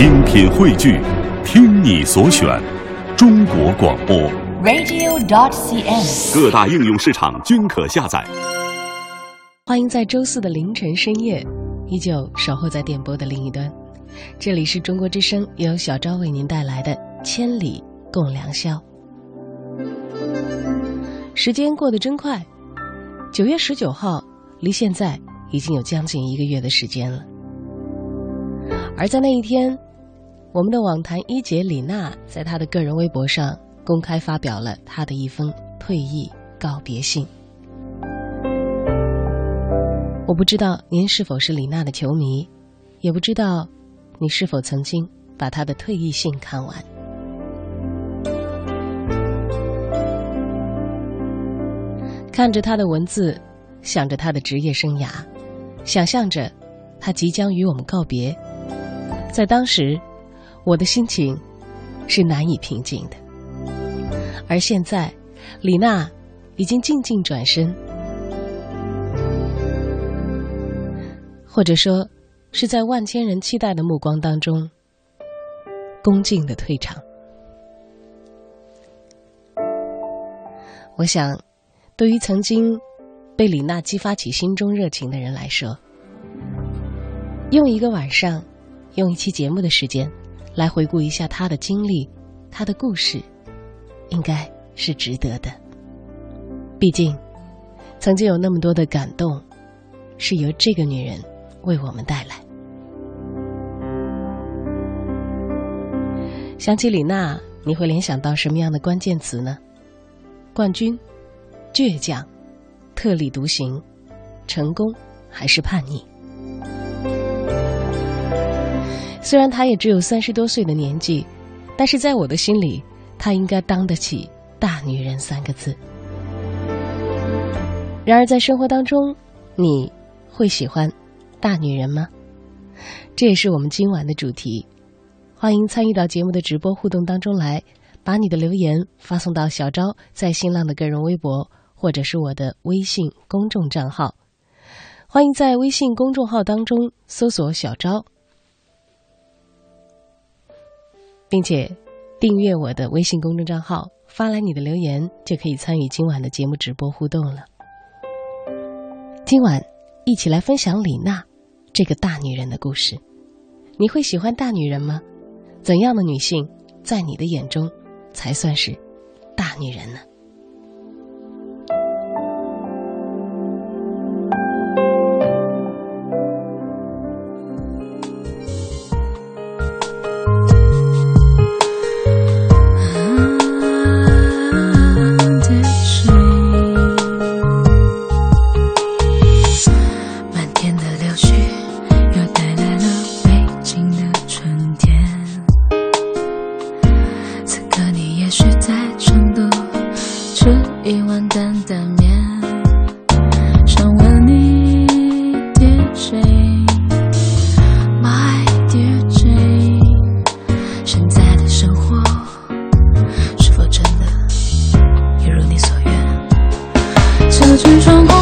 精品汇聚，听你所选，中国广播。radio.dot.cn，。各大应用市场均可下载。欢迎在周四的凌晨深夜，依旧守候在电波的另一端。这里是中国之声，由小昭为您带来的《千里共良宵》。时间过得真快，九月十九号离现在已经有将近一个月的时间了。而在那一天，我们的网坛一姐李娜在她的个人微博上公开发表了她的一封退役告别信。我不知道您是否是李娜的球迷，也不知道你是否曾经把她的退役信看完。看着她的文字，想着她的职业生涯，想象着她即将与我们告别，在当时，我的心情是难以平静的。而现在，李娜已经静静转身。或者说，是在万千人期待的目光当中，恭敬的退场。我想，对于曾经被李娜激发起心中热情的人来说，用一个晚上，用一期节目的时间，来回顾一下她的经历，她的故事，应该是值得的。毕竟，曾经有那么多的感动，是由这个女人。为我们带来。想起李娜，你会联想到什么样的关键词呢？冠军、倔强、特立独行、成功还是叛逆？虽然她也只有三十多岁的年纪，但是在我的心里，她应该当得起“大女人”三个字。然而，在生活当中，你会喜欢？大女人吗？这也是我们今晚的主题。欢迎参与到节目的直播互动当中来，把你的留言发送到小昭在新浪的个人微博，或者是我的微信公众账号。欢迎在微信公众号当中搜索“小昭”，并且订阅我的微信公众账号，发来你的留言，就可以参与今晚的节目直播互动了。今晚一起来分享李娜。这个大女人的故事，你会喜欢大女人吗？怎样的女性在你的眼中才算是大女人呢？穿过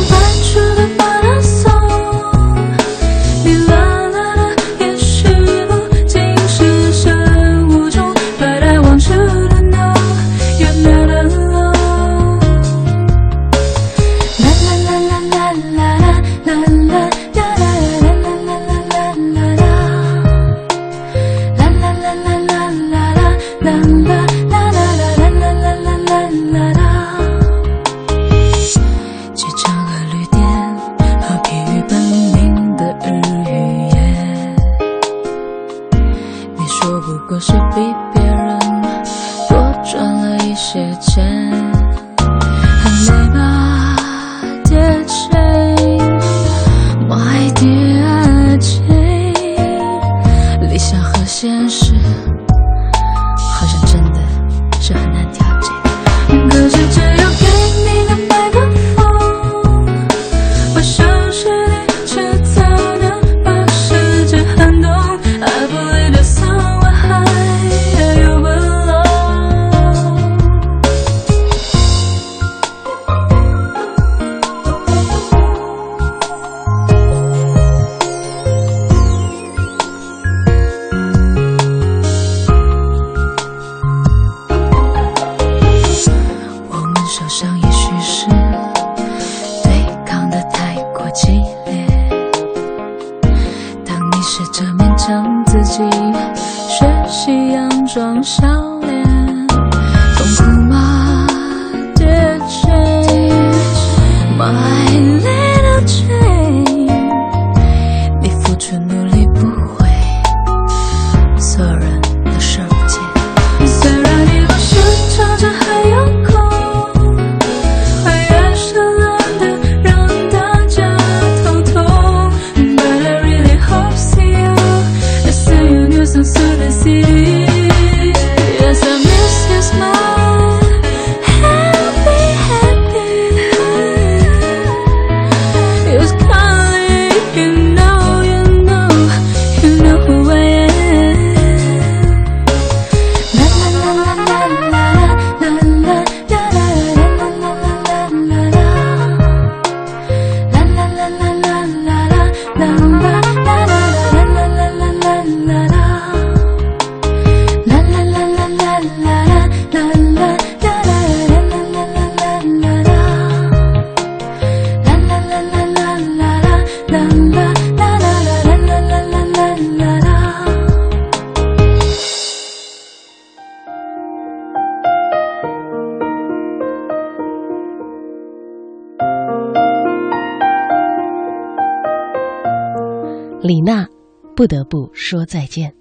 说再见。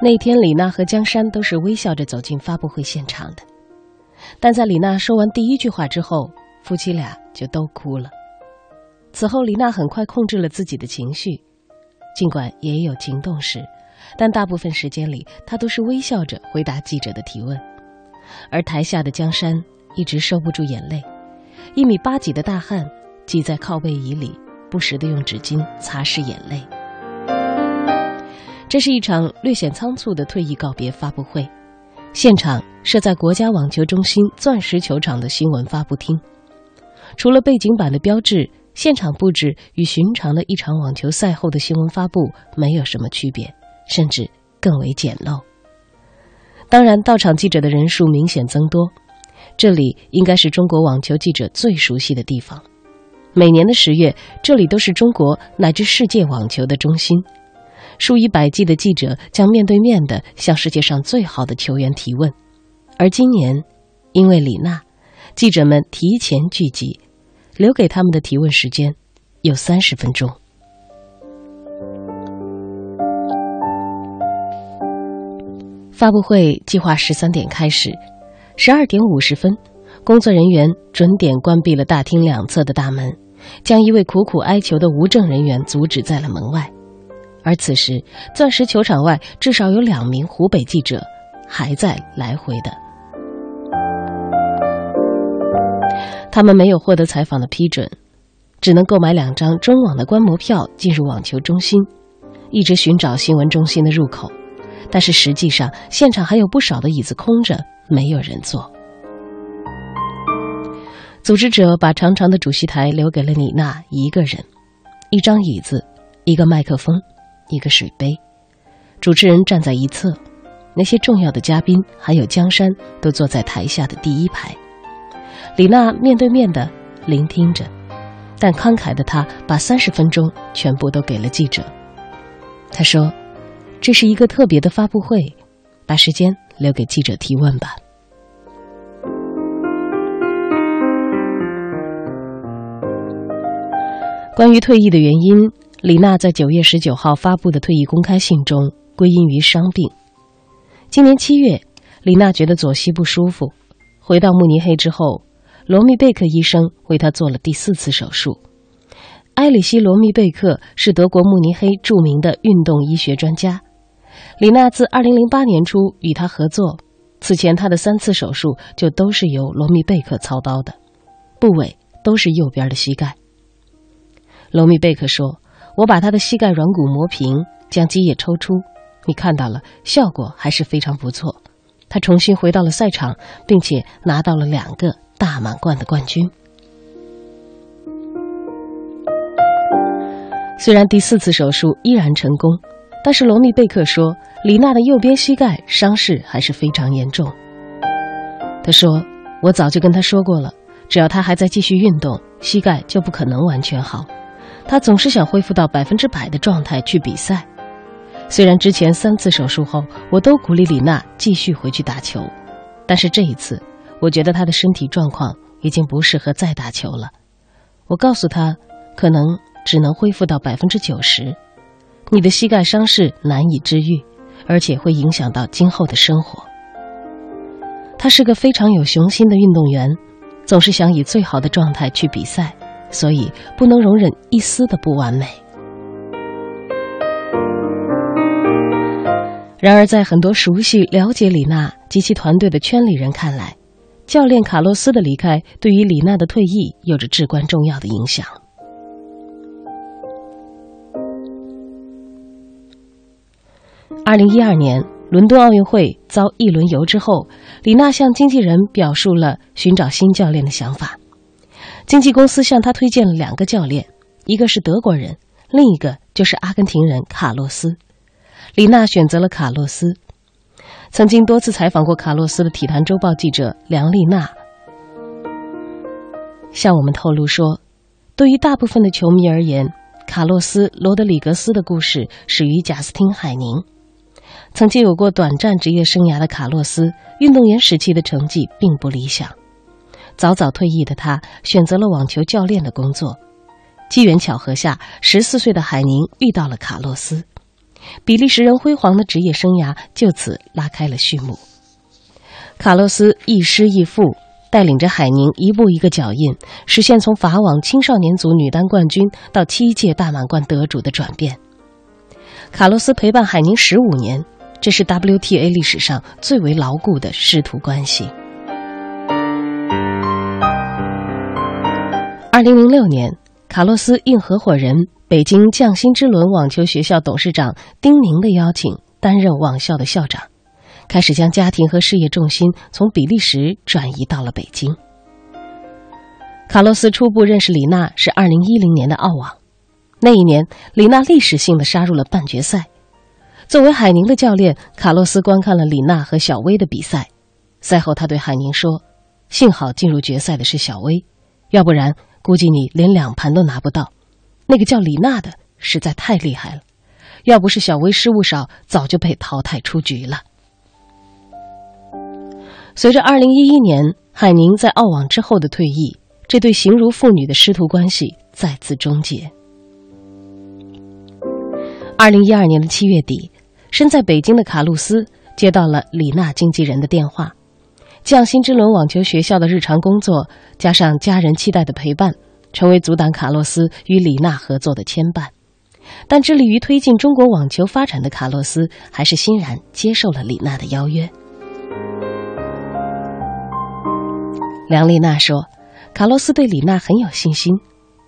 那天，李娜和江山都是微笑着走进发布会现场的，但在李娜说完第一句话之后，夫妻俩就都哭了。此后，李娜很快控制了自己的情绪，尽管也有情动时，但大部分时间里，她都是微笑着回答记者的提问。而台下的江山一直收不住眼泪，一米八几的大汉挤在靠背椅里。不时地用纸巾擦拭眼泪。这是一场略显仓促的退役告别发布会，现场设在国家网球中心钻石球场的新闻发布厅。除了背景板的标志，现场布置与寻常的一场网球赛后的新闻发布没有什么区别，甚至更为简陋。当然，到场记者的人数明显增多，这里应该是中国网球记者最熟悉的地方。每年的十月，这里都是中国乃至世界网球的中心。数以百计的记者将面对面的向世界上最好的球员提问。而今年，因为李娜，记者们提前聚集，留给他们的提问时间有三十分钟。发布会计划十三点开始，十二点五十分。工作人员准点关闭了大厅两侧的大门，将一位苦苦哀求的无证人员阻止在了门外。而此时，钻石球场外至少有两名湖北记者还在来回的。他们没有获得采访的批准，只能购买两张中网的观摩票进入网球中心，一直寻找新闻中心的入口。但是实际上，现场还有不少的椅子空着，没有人坐。组织者把长长的主席台留给了李娜一个人，一张椅子，一个麦克风，一个水杯。主持人站在一侧，那些重要的嘉宾还有江山都坐在台下的第一排。李娜面对面的聆听着，但慷慨的她把三十分钟全部都给了记者。她说：“这是一个特别的发布会，把时间留给记者提问吧。”关于退役的原因，李娜在九月十九号发布的退役公开信中归因于伤病。今年七月，李娜觉得左膝不舒服，回到慕尼黑之后，罗密贝克医生为她做了第四次手术。埃里希·罗密贝克是德国慕尼黑著名的运动医学专家。李娜自二零零八年初与他合作，此前她的三次手术就都是由罗密贝克操刀的，部位都是右边的膝盖。罗密贝克说：“我把他的膝盖软骨磨平，将积液抽出，你看到了，效果还是非常不错。他重新回到了赛场，并且拿到了两个大满贯的冠军。虽然第四次手术依然成功，但是罗密贝克说，李娜的右边膝盖伤势还是非常严重。他说：‘我早就跟他说过了，只要他还在继续运动，膝盖就不可能完全好。’他总是想恢复到百分之百的状态去比赛。虽然之前三次手术后，我都鼓励李娜继续回去打球，但是这一次，我觉得她的身体状况已经不适合再打球了。我告诉她，可能只能恢复到百分之九十。你的膝盖伤势难以治愈，而且会影响到今后的生活。他是个非常有雄心的运动员，总是想以最好的状态去比赛，所以不能容忍一丝的不完美。然而，在很多熟悉、了解李娜及其团队的圈里人看来，教练卡洛斯的离开对于李娜的退役有着至关重要的影响。二零一二年伦敦奥运会遭一轮游之后，李娜向经纪人表述了寻找新教练的想法。经纪公司向他推荐了两个教练，一个是德国人，另一个就是阿根廷人卡洛斯。李娜选择了卡洛斯。曾经多次采访过卡洛斯的《体坛周报》记者梁丽娜向我们透露说，对于大部分的球迷而言，卡洛斯·罗德里格斯的故事始于贾斯汀·海宁。曾经有过短暂职业生涯的卡洛斯，运动员时期的成绩并不理想。早早退役的他选择了网球教练的工作。机缘巧合下，十四岁的海宁遇到了卡洛斯。比利时人辉煌的职业生涯就此拉开了序幕。卡洛斯亦师亦父，带领着海宁一步一个脚印，实现从法网青少年组女单冠军到七届大满贯得主的转变。卡洛斯陪伴海宁十五年，这是 WTA 历史上最为牢固的师徒关系。二零零六年，卡洛斯应合伙人。北京匠心之轮网球学校董事长丁宁的邀请，担任网校的校长，开始将家庭和事业重心从比利时转移到了北京。卡洛斯初步认识李娜是二零一零年的澳网，那一年李娜历史性的杀入了半决赛。作为海宁的教练，卡洛斯观看了李娜和小威的比赛，赛后他对海宁说：“幸好进入决赛的是小威，要不然估计你连两盘都拿不到。”那个叫李娜的实在太厉害了，要不是小薇失误少，早就被淘汰出局了。随着二零一一年海宁在澳网之后的退役，这对形如父女的师徒关系再次终结。二零一二年的七月底，身在北京的卡路斯接到了李娜经纪人的电话，匠心之轮网球学校的日常工作加上家人期待的陪伴。成为阻挡卡洛斯与李娜合作的牵绊，但致力于推进中国网球发展的卡洛斯还是欣然接受了李娜的邀约。梁丽娜说：“卡洛斯对李娜很有信心，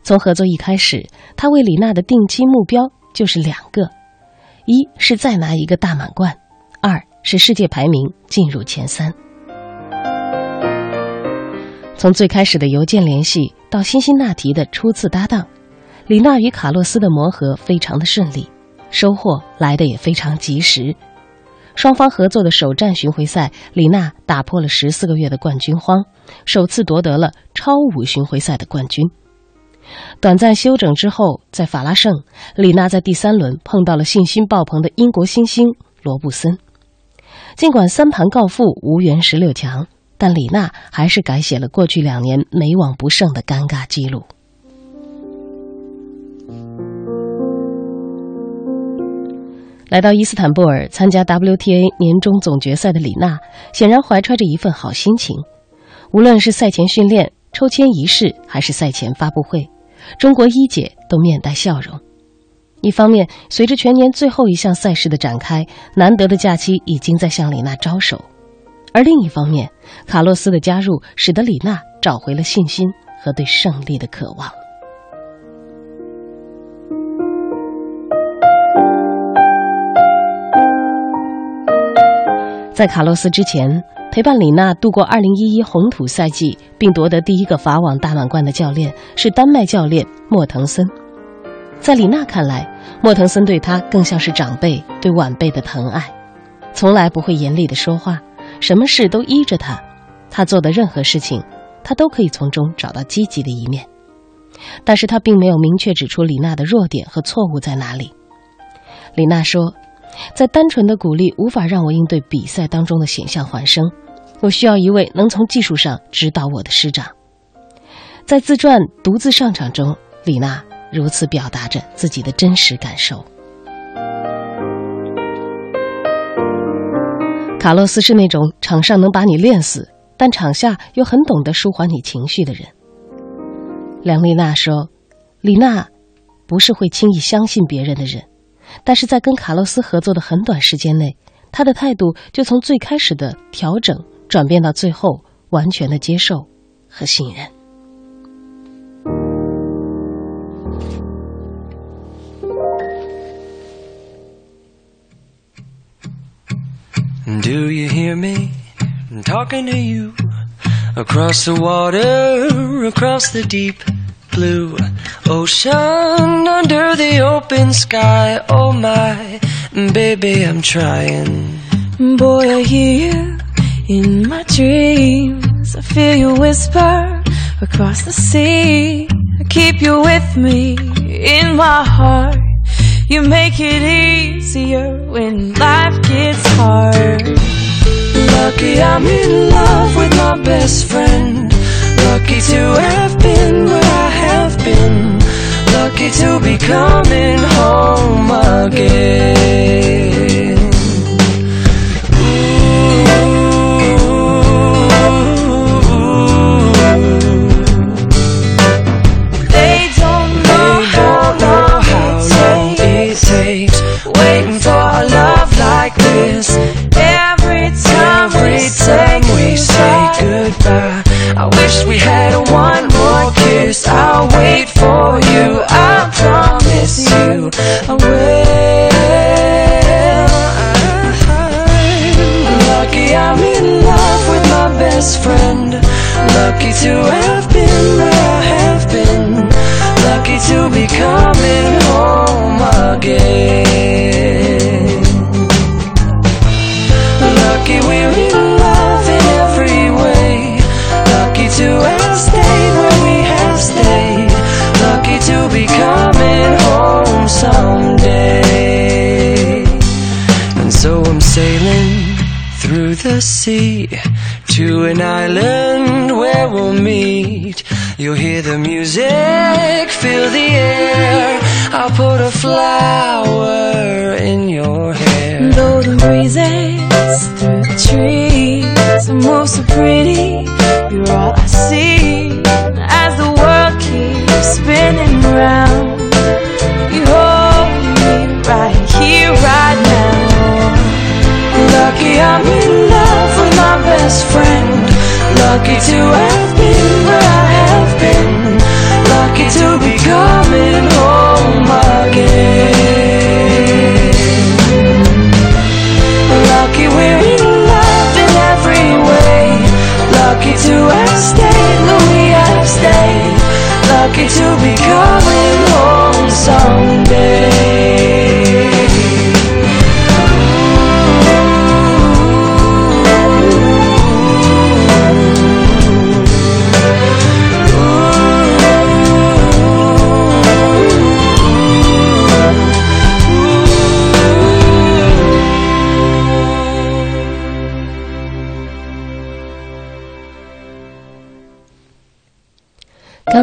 从合作一开始，他为李娜的定期目标就是两个：一是再拿一个大满贯，二是世界排名进入前三。”从最开始的邮件联系到辛辛那提的初次搭档，李娜与卡洛斯的磨合非常的顺利，收获来的也非常及时。双方合作的首战巡回赛，李娜打破了十四个月的冠军荒，首次夺得了超五巡回赛的冠军。短暂休整之后，在法拉盛，李娜在第三轮碰到了信心爆棚的英国新星罗布森，尽管三盘告负，无缘十六强。但李娜还是改写了过去两年美网不胜的尴尬记录。来到伊斯坦布尔参加 WTA 年终总决赛的李娜，显然怀揣着一份好心情。无论是赛前训练、抽签仪式，还是赛前发布会，中国一姐都面带笑容。一方面，随着全年最后一项赛事的展开，难得的假期已经在向李娜招手。而另一方面，卡洛斯的加入使得李娜找回了信心和对胜利的渴望。在卡洛斯之前，陪伴李娜度过2011红土赛季并夺得第一个法网大满贯的教练是丹麦教练莫腾森。在李娜看来，莫腾森对她更像是长辈对晚辈的疼爱，从来不会严厉的说话。什么事都依着他，他做的任何事情，他都可以从中找到积极的一面。但是他并没有明确指出李娜的弱点和错误在哪里。李娜说：“在单纯的鼓励无法让我应对比赛当中的险象环生，我需要一位能从技术上指导我的师长。在自传《独自上场》中，李娜如此表达着自己的真实感受。卡洛斯是那种场上能把你练死，但场下又很懂得舒缓你情绪的人。梁丽娜说：“李娜不是会轻易相信别人的人。”但是在跟卡洛斯合作的很短时间内，他的态度就从最开始的调整转变到最后完全的接受和信任。Do you hear me talking to you across the water, across the deep? blue ocean under the open sky. Oh my, baby, I'm trying. Boy, I hear you in my dreams. I feel you whisper across the sea. I keep you with me in my heart. You make it easier when life gets hard. Lucky I'm in love with my best friend. Lucky to have been where I have been. Lucky to be coming home again. Goodbye, I wish we had one more kiss. I'll wait for you. I promise you, I will. Lucky I'm in love with my best friend. Lucky to have been where I have been. Lucky to be coming home again. Someday. And so I'm sailing through the sea to an island where we'll meet. You'll hear the music, feel the air. I'll put a flower in your hair. Though the breezes through the trees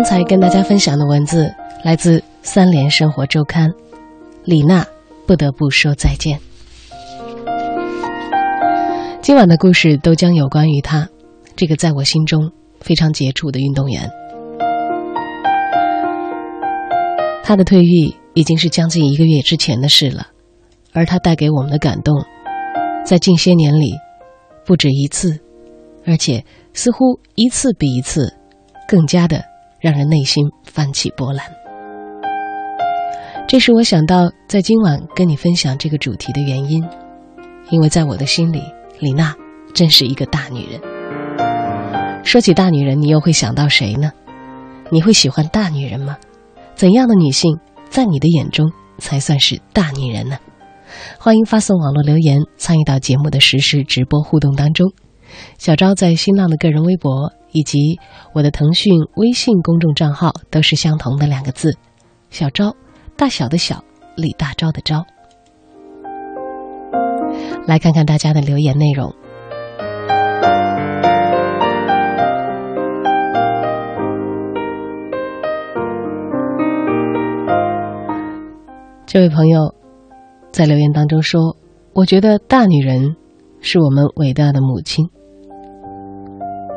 才跟大家分享的文字来自《三联生活周刊》，李娜不得不说再见。今晚的故事都将有关于他，这个在我心中非常杰出的运动员。他的退役已经是将近一个月之前的事了，而他带给我们的感动，在近些年里不止一次，而且似乎一次比一次更加的让人内心泛起波澜。这是我想到在今晚跟你分享这个主题的原因，因为在我的心里，李娜真是一个大女人。说起大女人，你又会想到谁呢？你会喜欢大女人吗？怎样的女性在你的眼中才算是大女人呢？欢迎发送网络留言参与到节目的实时直播互动当中。小昭在新浪的个人微博以及我的腾讯微信公众账号都是相同的两个字：小昭，大小的小，李大钊的钊。来看看大家的留言内容。这位朋友在留言当中说：“我觉得大女人是我们伟大的母亲。”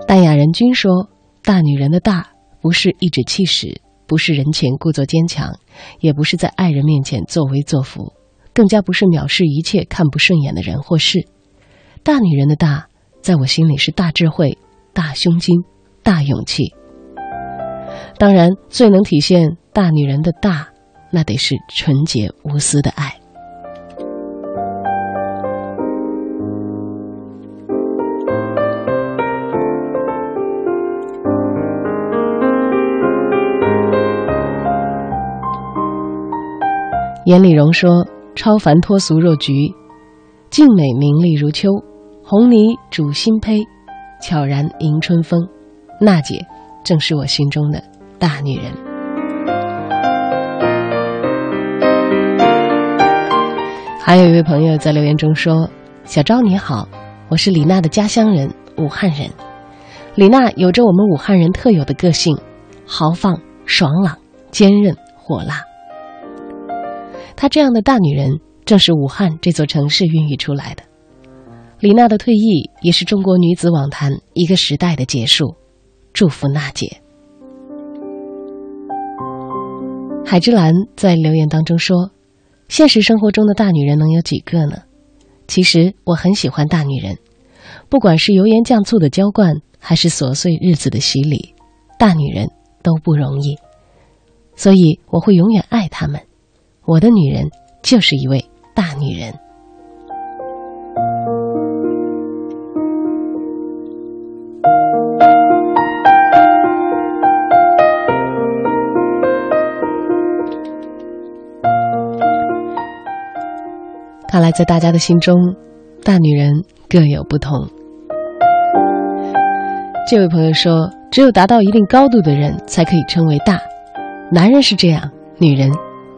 淡雅人君说：“大女人的大，不是颐指气使，不是人前故作坚强，也不是在爱人面前作威作福，更加不是藐视一切看不顺眼的人或事。大女人的大，在我心里是大智慧、大胸襟、大勇气。当然，最能体现大女人的大。”那得是纯洁无私的爱。严礼荣说：“超凡脱俗若菊，静美明丽如秋。红泥煮新胚，悄然迎春风。娜姐，正是我心中的大女人。”还有一位朋友在留言中说：“小昭你好，我是李娜的家乡人，武汉人。李娜有着我们武汉人特有的个性，豪放、爽朗、坚韧、火辣。她这样的大女人，正是武汉这座城市孕育出来的。李娜的退役，也是中国女子网坛一个时代的结束。祝福娜姐。”海之蓝在留言当中说。现实生活中的大女人能有几个呢？其实我很喜欢大女人，不管是油盐酱醋的浇灌，还是琐碎日子的洗礼，大女人都不容易，所以我会永远爱她们。我的女人就是一位大女人。看来，在大家的心中，大女人各有不同。这位朋友说：“只有达到一定高度的人，才可以称为大。男人是这样，女人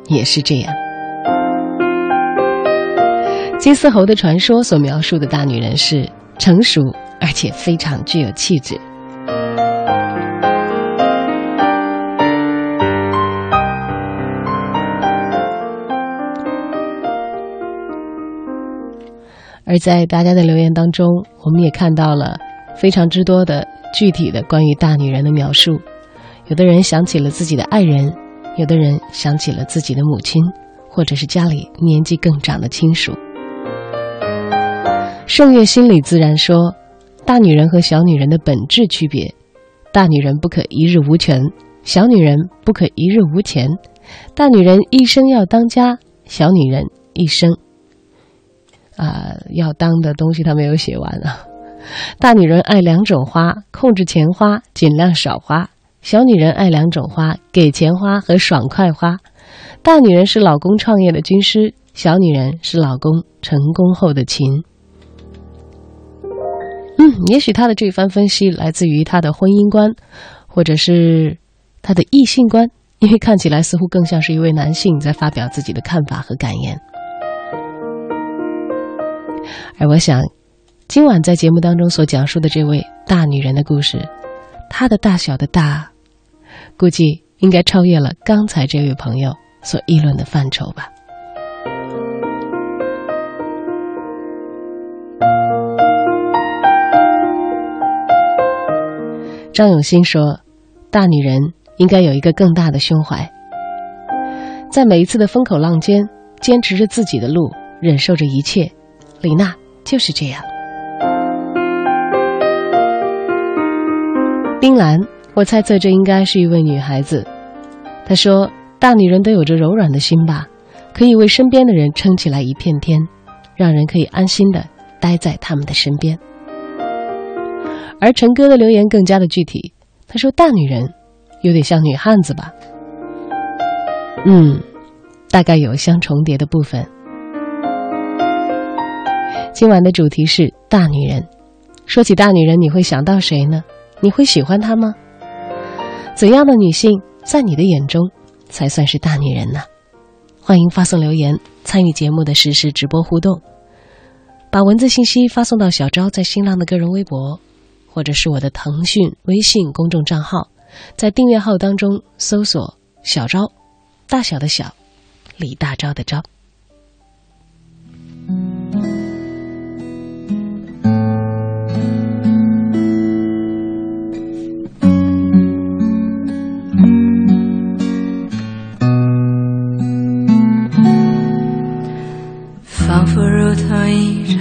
也是这样。”金丝猴的传说所描述的大女人是成熟而且非常具有气质。而在大家的留言当中，我们也看到了非常之多的具体的关于大女人的描述。有的人想起了自己的爱人，有的人想起了自己的母亲，或者是家里年纪更长的亲属。盛月心里自然说：“大女人和小女人的本质区别，大女人不可一日无权，小女人不可一日无钱。大女人一生要当家，小女人一生。”啊，要当的东西他没有写完啊。大女人爱两种花，控制钱花，尽量少花；小女人爱两种花，给钱花和爽快花。大女人是老公创业的军师，小女人是老公成功后的琴。嗯，也许他的这番分析来自于他的婚姻观，或者是他的异性观，因为看起来似乎更像是一位男性在发表自己的看法和感言。而我想，今晚在节目当中所讲述的这位大女人的故事，她的大小的大，估计应该超越了刚才这位朋友所议论的范畴吧。张永新说：“大女人应该有一个更大的胸怀，在每一次的风口浪尖，坚持着自己的路，忍受着一切。”李娜。就是这样，冰兰，我猜测这应该是一位女孩子。她说：“大女人都有着柔软的心吧，可以为身边的人撑起来一片天，让人可以安心的待在他们的身边。”而陈哥的留言更加的具体，他说：“大女人有点像女汉子吧？”嗯，大概有相重叠的部分。今晚的主题是大女人。说起大女人，你会想到谁呢？你会喜欢她吗？怎样的女性在你的眼中才算是大女人呢？欢迎发送留言参与节目的实时直播互动。把文字信息发送到小昭在新浪的个人微博，或者是我的腾讯微信公众账号，在订阅号当中搜索“小昭”，大小的小，李大钊的钊。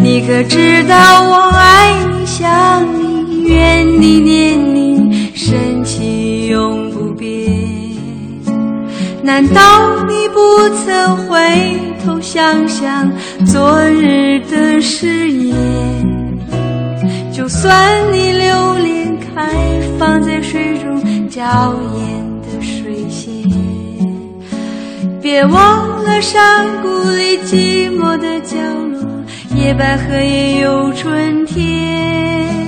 你可知道我爱你、想你、怨你、念你，深情永不变。难道你不曾回头想想昨日的誓言？就算你留恋开放在水中娇艳的水仙，别忘了山谷里寂寞的角落，野百合也有春天。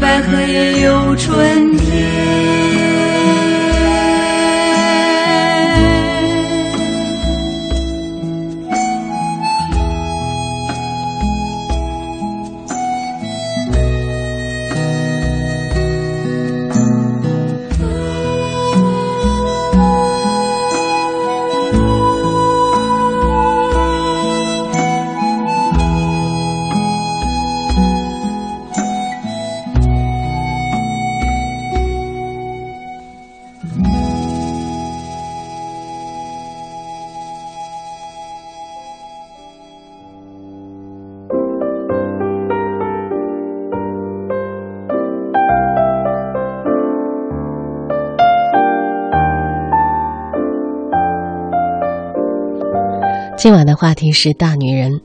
百合也有春天。今晚的话题是大女人，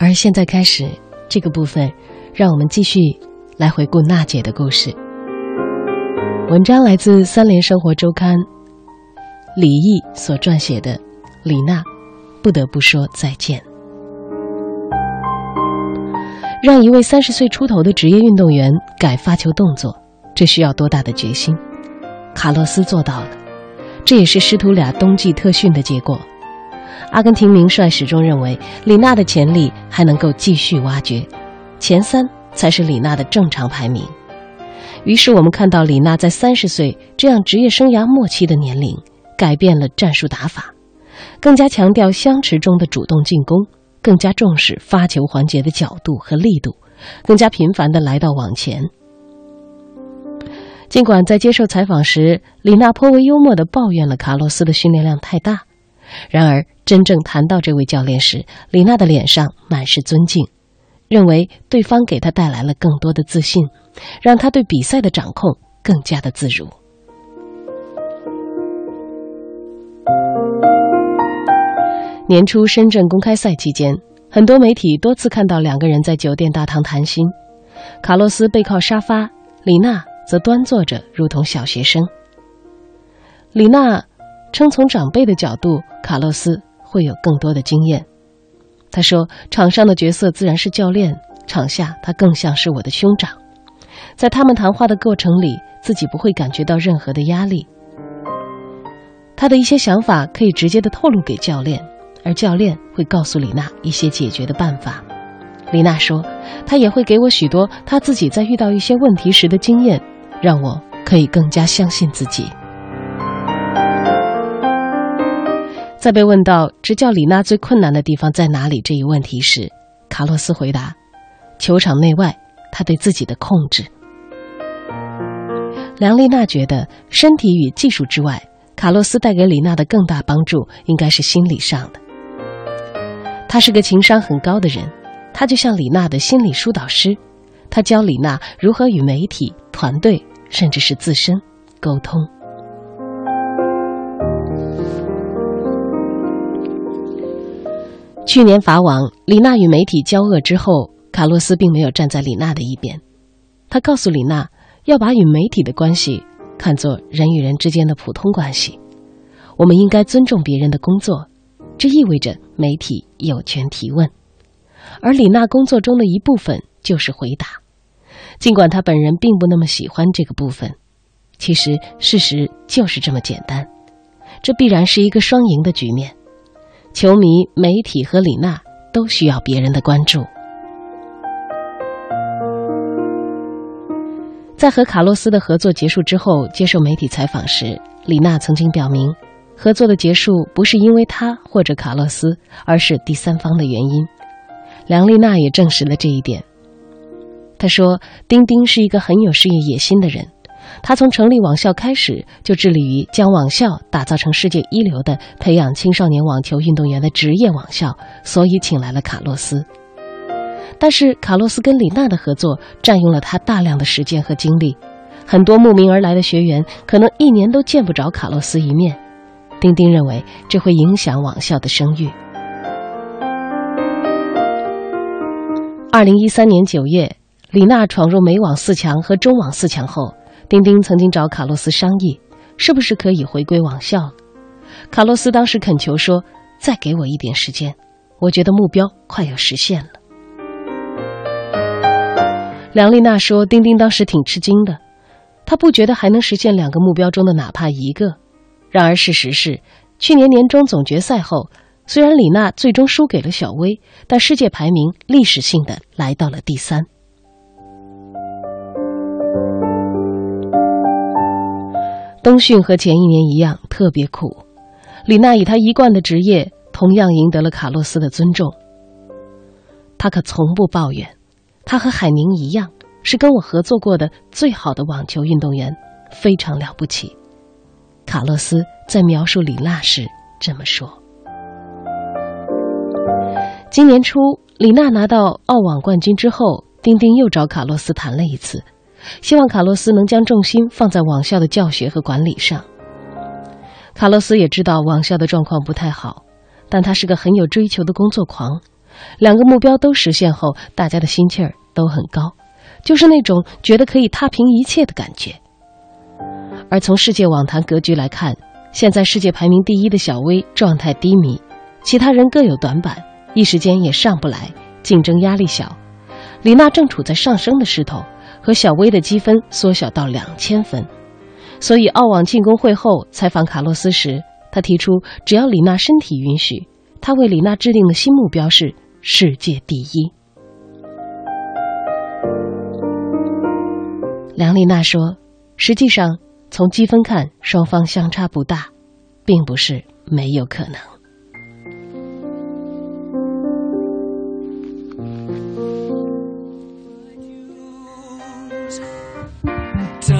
而现在开始这个部分，让我们继续来回顾娜姐的故事。文章来自《三联生活周刊》，李毅所撰写的《李娜不得不说再见》。让一位三十岁出头的职业运动员改发球动作，这需要多大的决心？卡洛斯做到了。这也是师徒俩冬季特训的结果。阿根廷名帅始终认为李娜的潜力还能够继续挖掘，前三才是李娜的正常排名。于是我们看到李娜在三十岁这样职业生涯末期的年龄，改变了战术打法，更加强调相持中的主动进攻，更加重视发球环节的角度和力度，更加频繁地来到网前。尽管在接受采访时，李娜颇为幽默地抱怨了卡洛斯的训练量太大，然而真正谈到这位教练时，李娜的脸上满是尊敬，认为对方给她带来了更多的自信，让她对比赛的掌控更加的自如。年初深圳公开赛期间，很多媒体多次看到两个人在酒店大堂谈心，卡洛斯背靠沙发，李娜。则端坐着，如同小学生。李娜称，从长辈的角度，卡洛斯会有更多的经验。他说，场上的角色自然是教练，场下他更像是我的兄长。在他们谈话的过程里，自己不会感觉到任何的压力。他的一些想法可以直接的透露给教练，而教练会告诉李娜一些解决的办法。李娜说，他也会给我许多他自己在遇到一些问题时的经验。让我可以更加相信自己。在被问到执教李娜最困难的地方在哪里这一问题时，卡洛斯回答：“球场内外，他对自己的控制。”梁丽娜觉得，身体与技术之外，卡洛斯带给李娜的更大帮助应该是心理上的。他是个情商很高的人，他就像李娜的心理疏导师，他教李娜如何与媒体、团队。甚至是自身沟通。去年法网，李娜与媒体交恶之后，卡洛斯并没有站在李娜的一边。他告诉李娜，要把与媒体的关系看作人与人之间的普通关系。我们应该尊重别人的工作，这意味着媒体有权提问，而李娜工作中的一部分就是回答。尽管他本人并不那么喜欢这个部分，其实事实就是这么简单。这必然是一个双赢的局面，球迷、媒体和李娜都需要别人的关注。在和卡洛斯的合作结束之后，接受媒体采访时，李娜曾经表明，合作的结束不是因为他或者卡洛斯，而是第三方的原因。梁丽娜也证实了这一点。他说：“丁丁是一个很有事业野心的人，他从成立网校开始就致力于将网校打造成世界一流的培养青少年网球运动员的职业网校，所以请来了卡洛斯。但是卡洛斯跟李娜的合作占用了他大量的时间和精力，很多慕名而来的学员可能一年都见不着卡洛斯一面。丁丁认为这会影响网校的声誉。”二零一三年九月。李娜闯入美网四强和中网四强后，丁丁曾经找卡洛斯商议，是不是可以回归网校。卡洛斯当时恳求说：“再给我一点时间，我觉得目标快要实现了。”梁丽娜说：“丁丁当时挺吃惊的，他不觉得还能实现两个目标中的哪怕一个。然而事实是，去年年终总决赛后，虽然李娜最终输给了小威，但世界排名历史性的来到了第三。”冬训和前一年一样特别苦，李娜以她一贯的职业，同样赢得了卡洛斯的尊重。她可从不抱怨，她和海宁一样，是跟我合作过的最好的网球运动员，非常了不起。卡洛斯在描述李娜时这么说。今年初，李娜拿到澳网冠军之后，丁丁又找卡洛斯谈了一次。希望卡洛斯能将重心放在网校的教学和管理上。卡洛斯也知道网校的状况不太好，但他是个很有追求的工作狂。两个目标都实现后，大家的心气儿都很高，就是那种觉得可以踏平一切的感觉。而从世界网坛格局来看，现在世界排名第一的小威状态低迷，其他人各有短板，一时间也上不来，竞争压力小。李娜正处在上升的势头。和小威的积分缩小到两千分，所以澳网进攻会后采访卡洛斯时，他提出，只要李娜身体允许，他为李娜制定的新目标是世界第一。梁丽娜说：“实际上，从积分看，双方相差不大，并不是没有可能。”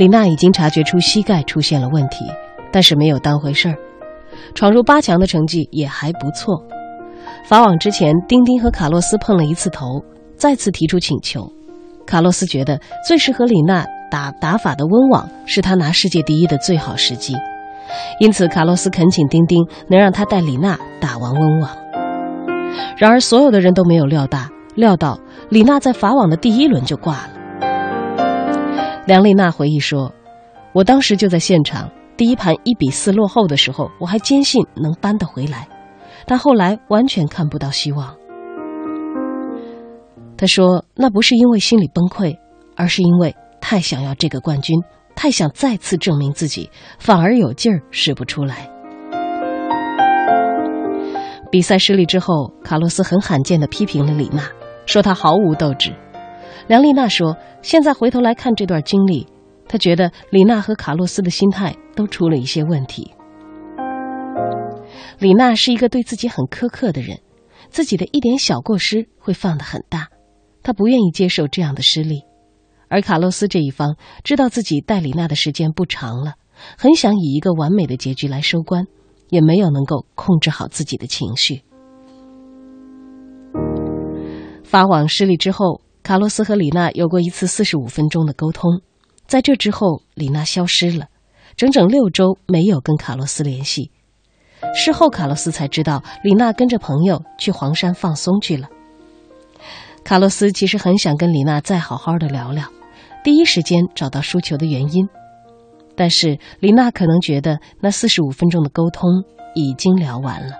李娜已经察觉出膝盖出现了问题，但是没有当回事儿，闯入八强的成绩也还不错。法网之前，丁丁和卡洛斯碰了一次头，再次提出请求。卡洛斯觉得最适合李娜打打法的温网是他拿世界第一的最好时机，因此卡洛斯恳请丁丁能让他带李娜打完温网。然而，所有的人都没有料到，料到李娜在法网的第一轮就挂了。梁丽娜回忆说：“我当时就在现场，第一盘一比四落后的时候，我还坚信能扳得回来，但后来完全看不到希望。”她说：“那不是因为心理崩溃，而是因为太想要这个冠军，太想再次证明自己，反而有劲儿使不出来。”比赛失利之后，卡洛斯很罕见地批评了李娜，说她毫无斗志。梁丽娜说：“现在回头来看这段经历，她觉得李娜和卡洛斯的心态都出了一些问题。李娜是一个对自己很苛刻的人，自己的一点小过失会放得很大，她不愿意接受这样的失利。而卡洛斯这一方知道自己带李娜的时间不长了，很想以一个完美的结局来收官，也没有能够控制好自己的情绪。法网失利之后，卡洛斯和李娜有过一次四十五分钟的沟通，在这之后，李娜消失了，整整六周没有跟卡洛斯联系。事后，卡洛斯才知道李娜跟着朋友去黄山放松去了。卡洛斯其实很想跟李娜再好好的聊聊，第一时间找到输球的原因，但是李娜可能觉得那四十五分钟的沟通已经聊完了。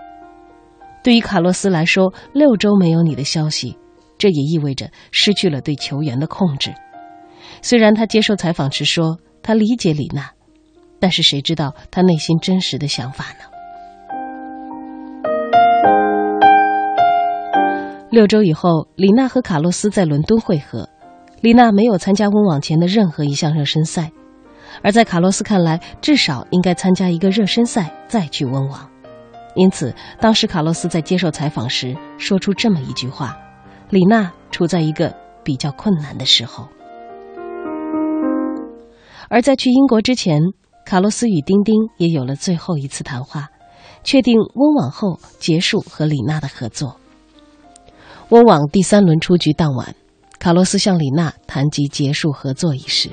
对于卡洛斯来说，六周没有你的消息，这也意味着失去了对球员的控制。虽然他接受采访时说他理解李娜，但是谁知道他内心真实的想法呢？六周以后，李娜和卡洛斯在伦敦会合。李娜没有参加温网前的任何一项热身赛，而在卡洛斯看来，至少应该参加一个热身赛再去温网。因此，当时卡洛斯在接受采访时说出这么一句话：“李娜处在一个比较困难的时候。”而在去英国之前，卡洛斯与丁丁也有了最后一次谈话，确定温网后结束和李娜的合作。温网第三轮出局当晚，卡洛斯向李娜谈及结束合作一事，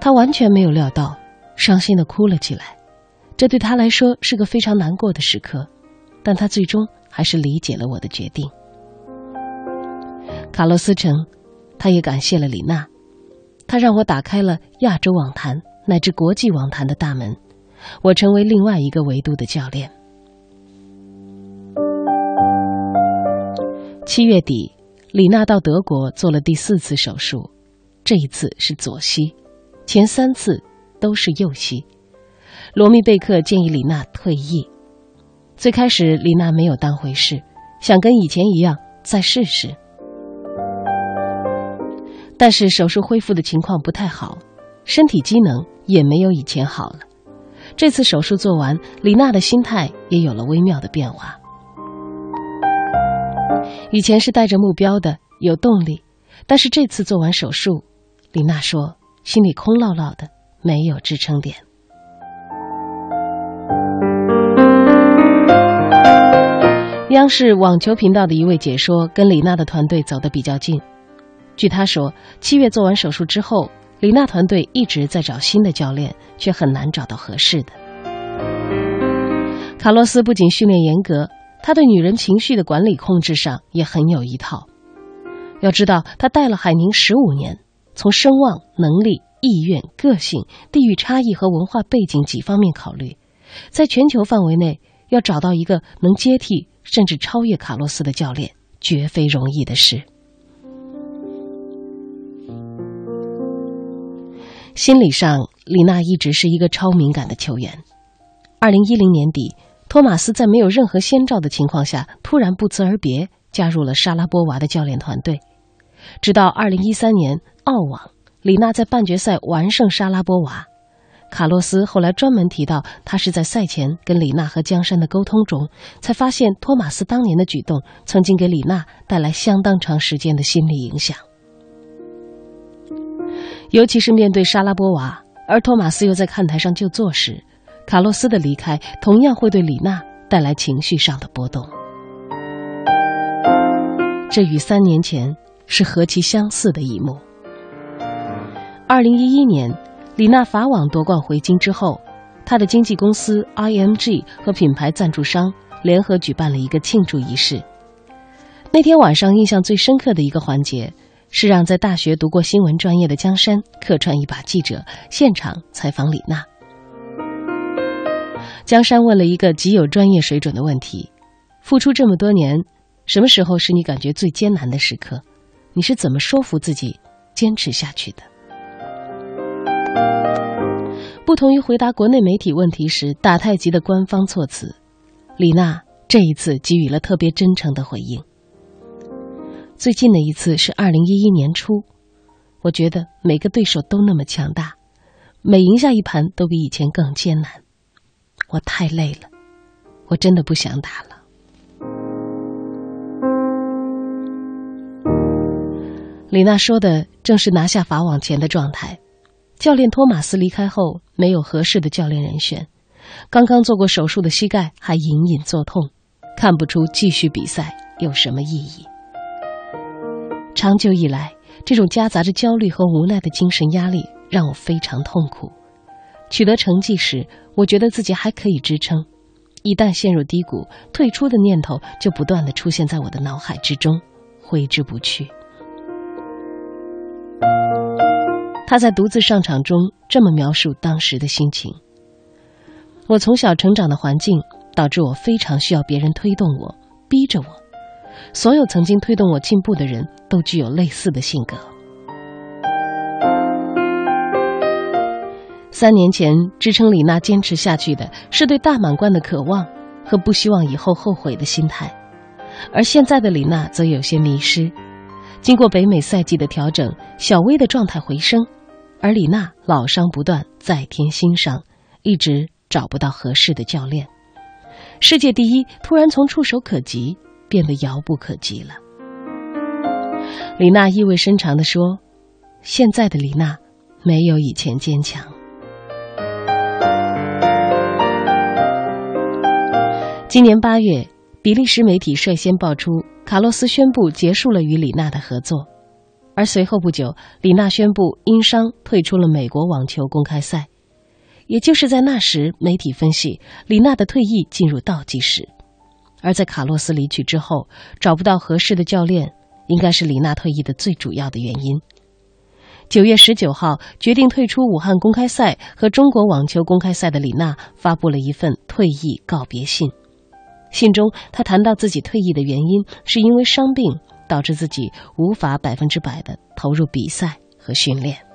他完全没有料到，伤心的哭了起来。这对他来说是个非常难过的时刻，但他最终还是理解了我的决定。卡洛斯称，他也感谢了李娜，他让我打开了亚洲网坛乃至国际网坛的大门，我成为另外一个维度的教练。七月底，李娜到德国做了第四次手术，这一次是左膝，前三次都是右膝。罗密贝克建议李娜退役。最开始，李娜没有当回事，想跟以前一样再试试。但是手术恢复的情况不太好，身体机能也没有以前好了。这次手术做完，李娜的心态也有了微妙的变化。以前是带着目标的，有动力，但是这次做完手术，李娜说心里空落落的，没有支撑点。央视网球频道的一位解说跟李娜的团队走得比较近，据他说，七月做完手术之后，李娜团队一直在找新的教练，却很难找到合适的。卡洛斯不仅训练严格。他对女人情绪的管理控制上也很有一套。要知道，他带了海宁十五年，从声望、能力、意愿、个性、地域差异和文化背景几方面考虑，在全球范围内要找到一个能接替甚至超越卡洛斯的教练，绝非容易的事。心理上，李娜一直是一个超敏感的球员。二零一零年底。托马斯在没有任何先兆的情况下，突然不辞而别，加入了莎拉波娃的教练团队。直到二零一三年澳网，李娜在半决赛完胜莎拉波娃。卡洛斯后来专门提到，他是在赛前跟李娜和江山的沟通中，才发现托马斯当年的举动曾经给李娜带来相当长时间的心理影响。尤其是面对莎拉波娃，而托马斯又在看台上就坐时。卡洛斯的离开同样会对李娜带来情绪上的波动，这与三年前是何其相似的一幕。二零一一年，李娜法网夺冠回京之后，她的经纪公司 IMG 和品牌赞助商联合举办了一个庆祝仪式。那天晚上，印象最深刻的一个环节是让在大学读过新闻专业的江山客串一把记者，现场采访李娜。江山问了一个极有专业水准的问题：“付出这么多年，什么时候是你感觉最艰难的时刻？你是怎么说服自己坚持下去的？”不同于回答国内媒体问题时打太极的官方措辞，李娜这一次给予了特别真诚的回应。最近的一次是二零一一年初，我觉得每个对手都那么强大，每赢下一盘都比以前更艰难。我太累了，我真的不想打了。李娜说的正是拿下法网前的状态。教练托马斯离开后，没有合适的教练人选，刚刚做过手术的膝盖还隐隐作痛，看不出继续比赛有什么意义。长久以来，这种夹杂着焦虑和无奈的精神压力让我非常痛苦。取得成绩时，我觉得自己还可以支撑；一旦陷入低谷，退出的念头就不断的出现在我的脑海之中，挥之不去。他在独自上场中这么描述当时的心情：我从小成长的环境导致我非常需要别人推动我，逼着我。所有曾经推动我进步的人都具有类似的性格。三年前支撑李娜坚持下去的是对大满贯的渴望和不希望以后后悔的心态，而现在的李娜则有些迷失。经过北美赛季的调整，小威的状态回升。而李娜老伤不断，再添新伤，一直找不到合适的教练。世界第一突然从触手可及变得遥不可及了。李娜意味深长地说：“现在的李娜没有以前坚强。”今年八月，比利时媒体率先爆出卡洛斯宣布结束了与李娜的合作。而随后不久，李娜宣布因伤退出了美国网球公开赛。也就是在那时，媒体分析李娜的退役进入倒计时。而在卡洛斯离去之后，找不到合适的教练，应该是李娜退役的最主要的原因。九月十九号，决定退出武汉公开赛和中国网球公开赛的李娜发布了一份退役告别信。信中，她谈到自己退役的原因是因为伤病。导致自己无法百分之百的投入比赛和训练。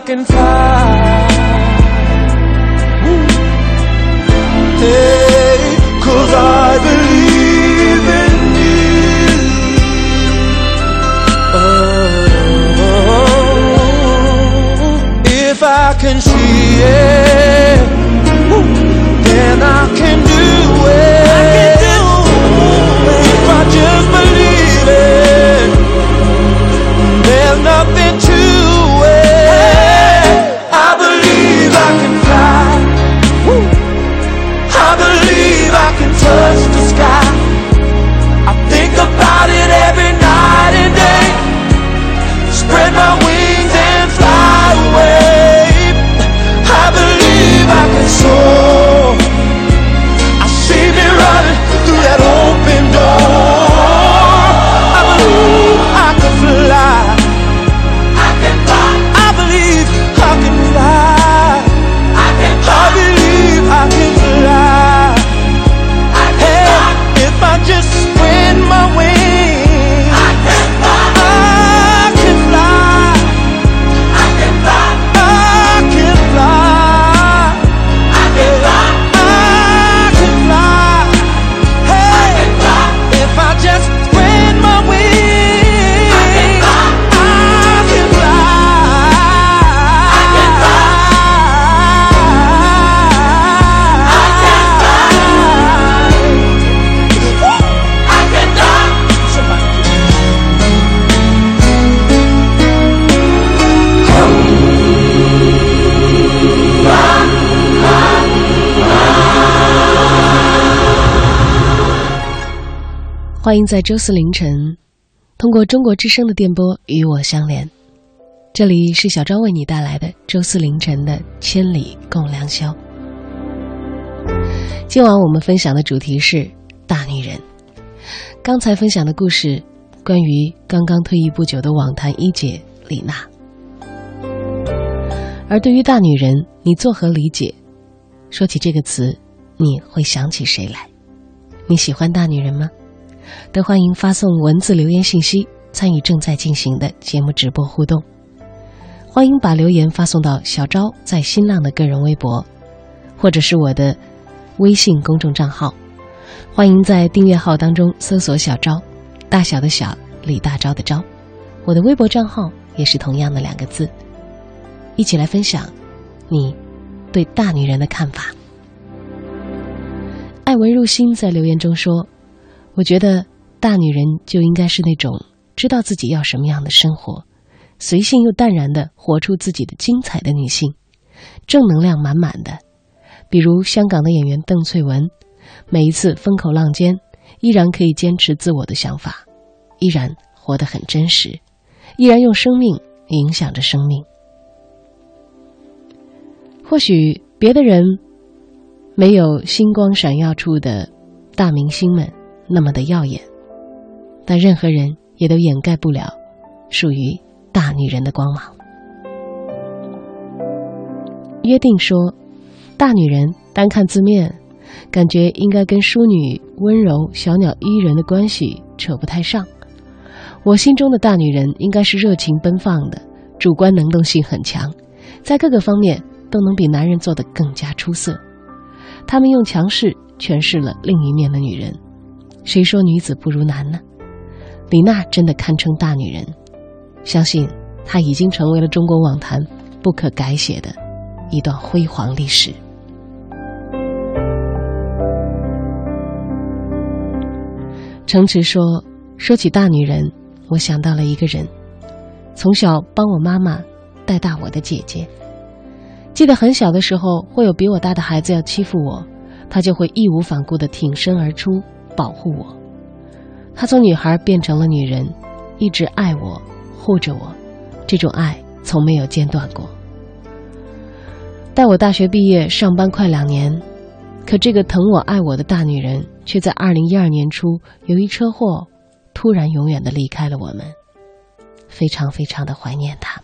I can fly. 欢迎在周四凌晨通过中国之声的电波与我相连。这里是小昭为你带来的周四凌晨的《千里共良宵》。今晚我们分享的主题是大女人。刚才分享的故事关于刚刚退役不久的网坛一姐李娜。而对于大女人，你作何理解？说起这个词，你会想起谁来？你喜欢大女人吗？都欢迎发送文字留言信息参与正在进行的节目直播互动。欢迎把留言发送到小昭在新浪的个人微博，或者是我的微信公众账号。欢迎在订阅号当中搜索“小昭”，大小的小，李大钊的钊。我的微博账号也是同样的两个字。一起来分享你对大女人的看法。爱文入心在留言中说。我觉得大女人就应该是那种知道自己要什么样的生活，随性又淡然的活出自己的精彩的女性，正能量满满的。比如香港的演员邓萃雯，每一次风口浪尖，依然可以坚持自我的想法，依然活得很真实，依然用生命影响着生命。或许别的人没有星光闪耀处的大明星们。那么的耀眼，但任何人也都掩盖不了属于大女人的光芒。约定说，大女人单看字面，感觉应该跟淑女、温柔、小鸟依人的关系扯不太上。我心中的大女人应该是热情奔放的，主观能动性很强，在各个方面都能比男人做得更加出色。他们用强势诠释了另一面的女人。谁说女子不如男呢？李娜真的堪称大女人，相信她已经成为了中国网坛不可改写的一段辉煌历史。程池说：“说起大女人，我想到了一个人，从小帮我妈妈带大我的姐姐。记得很小的时候，会有比我大的孩子要欺负我，她就会义无反顾的挺身而出。”保护我，她从女孩变成了女人，一直爱我，护着我，这种爱从没有间断过。待我大学毕业，上班快两年，可这个疼我爱我的大女人，却在二零一二年初由于车祸，突然永远的离开了我们。非常非常的怀念她。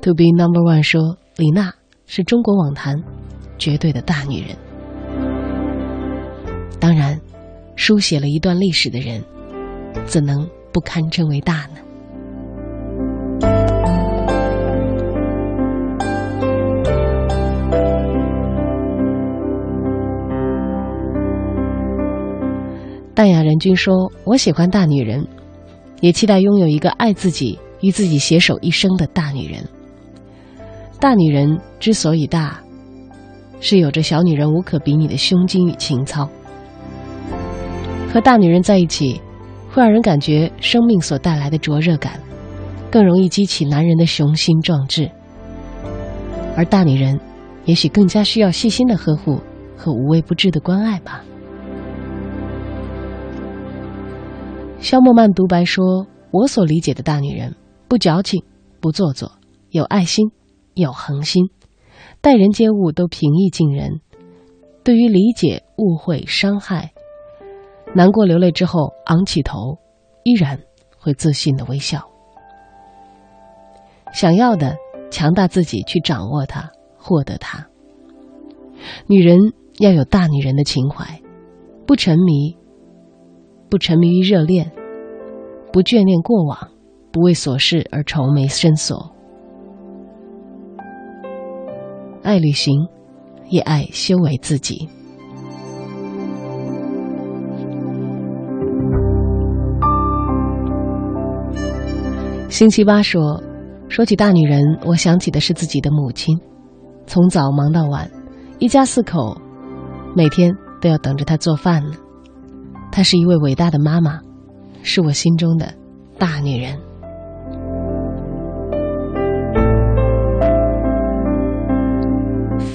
To be number one 说，李娜是中国网坛绝对的大女人。当然，书写了一段历史的人，怎能不堪称为大呢？淡雅人君说：“我喜欢大女人，也期待拥有一个爱自己、与自己携手一生的大女人。大女人之所以大，是有着小女人无可比拟的胸襟与情操。和大女人在一起，会让人感觉生命所带来的灼热感，更容易激起男人的雄心壮志。而大女人，也许更加需要细心的呵护和无微不至的关爱吧。”肖莫曼独白说：“我所理解的大女人，不矫情，不做作，有爱心，有恒心，待人接物都平易近人。对于理解、误会、伤害，难过流泪之后，昂起头，依然会自信的微笑。想要的，强大自己去掌握它，获得它。女人要有大女人的情怀，不沉迷。”不沉迷于热恋，不眷恋过往，不为琐事而愁眉深锁，爱旅行，也爱修为自己。星期八说：“说起大女人，我想起的是自己的母亲，从早忙到晚，一家四口，每天都要等着她做饭呢。”她是一位伟大的妈妈，是我心中的大女人。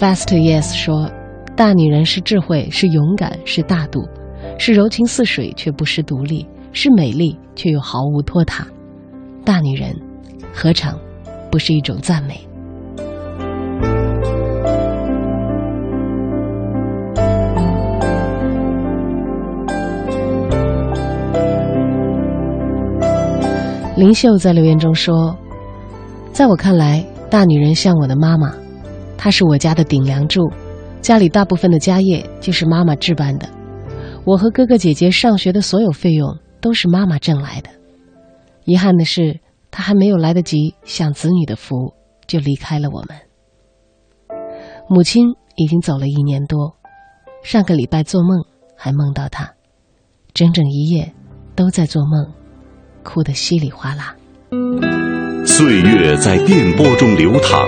Fast Yes 说：“大女人是智慧，是勇敢，是大度，是柔情似水却不失独立，是美丽却又毫无拖沓。大女人，何尝不是一种赞美？”林秀在留言中说：“在我看来，大女人像我的妈妈，她是我家的顶梁柱，家里大部分的家业就是妈妈置办的。我和哥哥姐姐上学的所有费用都是妈妈挣来的。遗憾的是，她还没有来得及享子女的福，就离开了我们。母亲已经走了一年多，上个礼拜做梦还梦到她，整整一夜都在做梦。”哭得稀里哗啦。岁月在电波中流淌，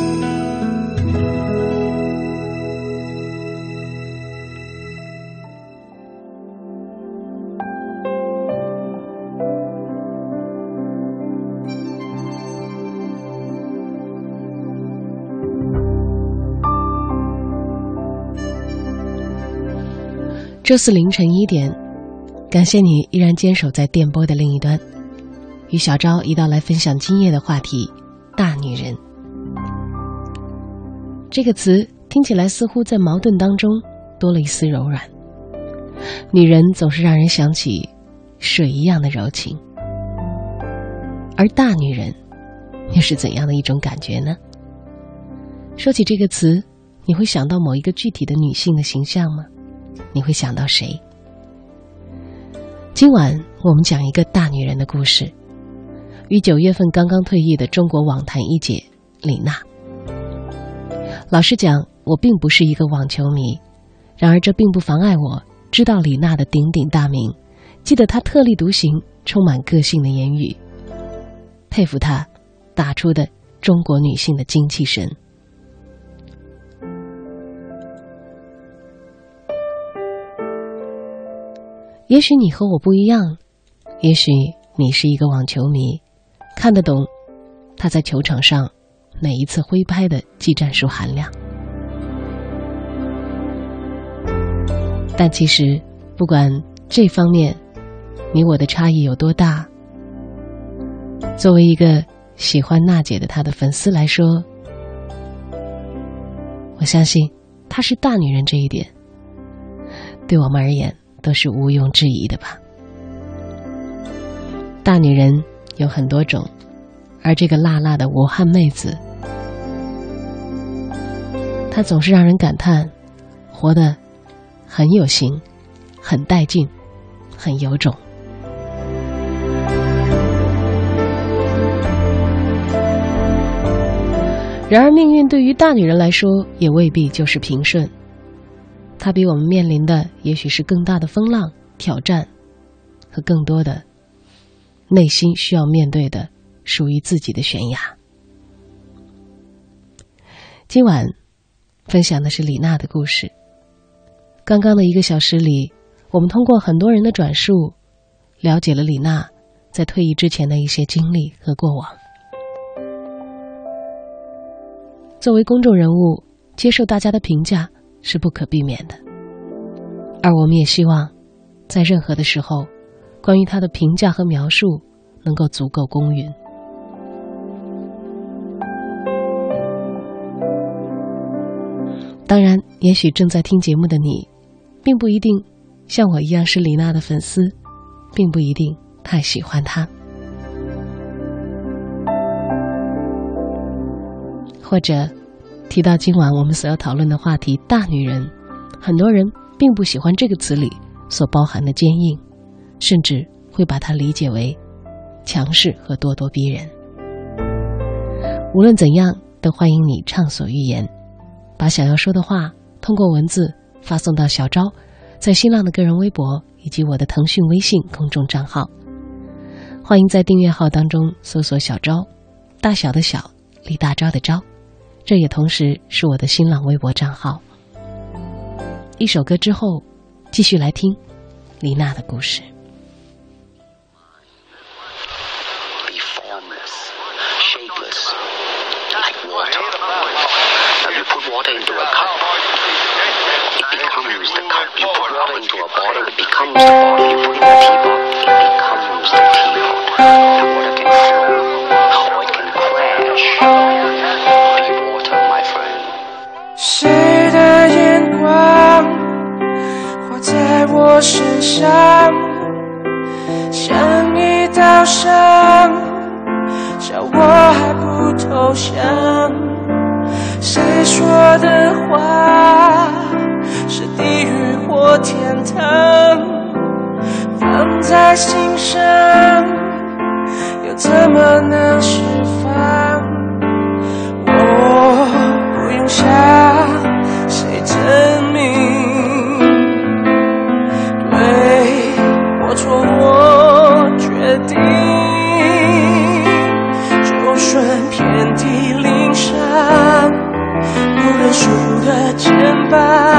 周四凌晨一点，感谢你依然坚守在电波的另一端，与小昭一道来分享今夜的话题——大女人。这个词听起来似乎在矛盾当中多了一丝柔软。女人总是让人想起水一样的柔情，而大女人又是怎样的一种感觉呢？说起这个词，你会想到某一个具体的女性的形象吗？你会想到谁？今晚我们讲一个大女人的故事，与九月份刚刚退役的中国网坛一姐李娜。老实讲，我并不是一个网球迷，然而这并不妨碍我知道李娜的鼎鼎大名，记得她特立独行、充满个性的言语，佩服她打出的中国女性的精气神。也许你和我不一样，也许你是一个网球迷，看得懂他在球场上每一次挥拍的技战术含量。但其实，不管这方面你我的差异有多大，作为一个喜欢娜姐的她的粉丝来说，我相信她是大女人这一点，对我们而言都是毋庸置疑的吧。大女人有很多种，而这个辣辣的武汉妹子，她总是让人感叹，活得很有型，很带劲，很有种。然而，命运对于大女人来说，也未必就是平顺。她比我们面临的，也许是更大的风浪、挑战和更多的。内心需要面对的属于自己的悬崖。今晚分享的是李娜的故事。刚刚的一个小时里，我们通过很多人的转述，了解了李娜在退役之前的一些经历和过往。作为公众人物，接受大家的评价是不可避免的，而我们也希望，在任何的时候。关于他的评价和描述，能够足够公允。当然，也许正在听节目的你，并不一定像我一样是李娜的粉丝，并不一定太喜欢她，或者提到今晚我们所要讨论的话题“大女人”，很多人并不喜欢这个词里所包含的坚硬。甚至会把它理解为强势和咄咄逼人。无论怎样，都欢迎你畅所欲言，把想要说的话通过文字发送到小昭在新浪的个人微博以及我的腾讯微信公众账号。欢迎在订阅号当中搜索“小昭”，大小的小，李大钊的钊，这也同时是我的新浪微博账号。一首歌之后，继续来听李娜的故事。谁的眼光活在我身上，像一道伤，叫我还不投降。谁说的话是地狱或天堂？放在心上，又怎么能释放？肩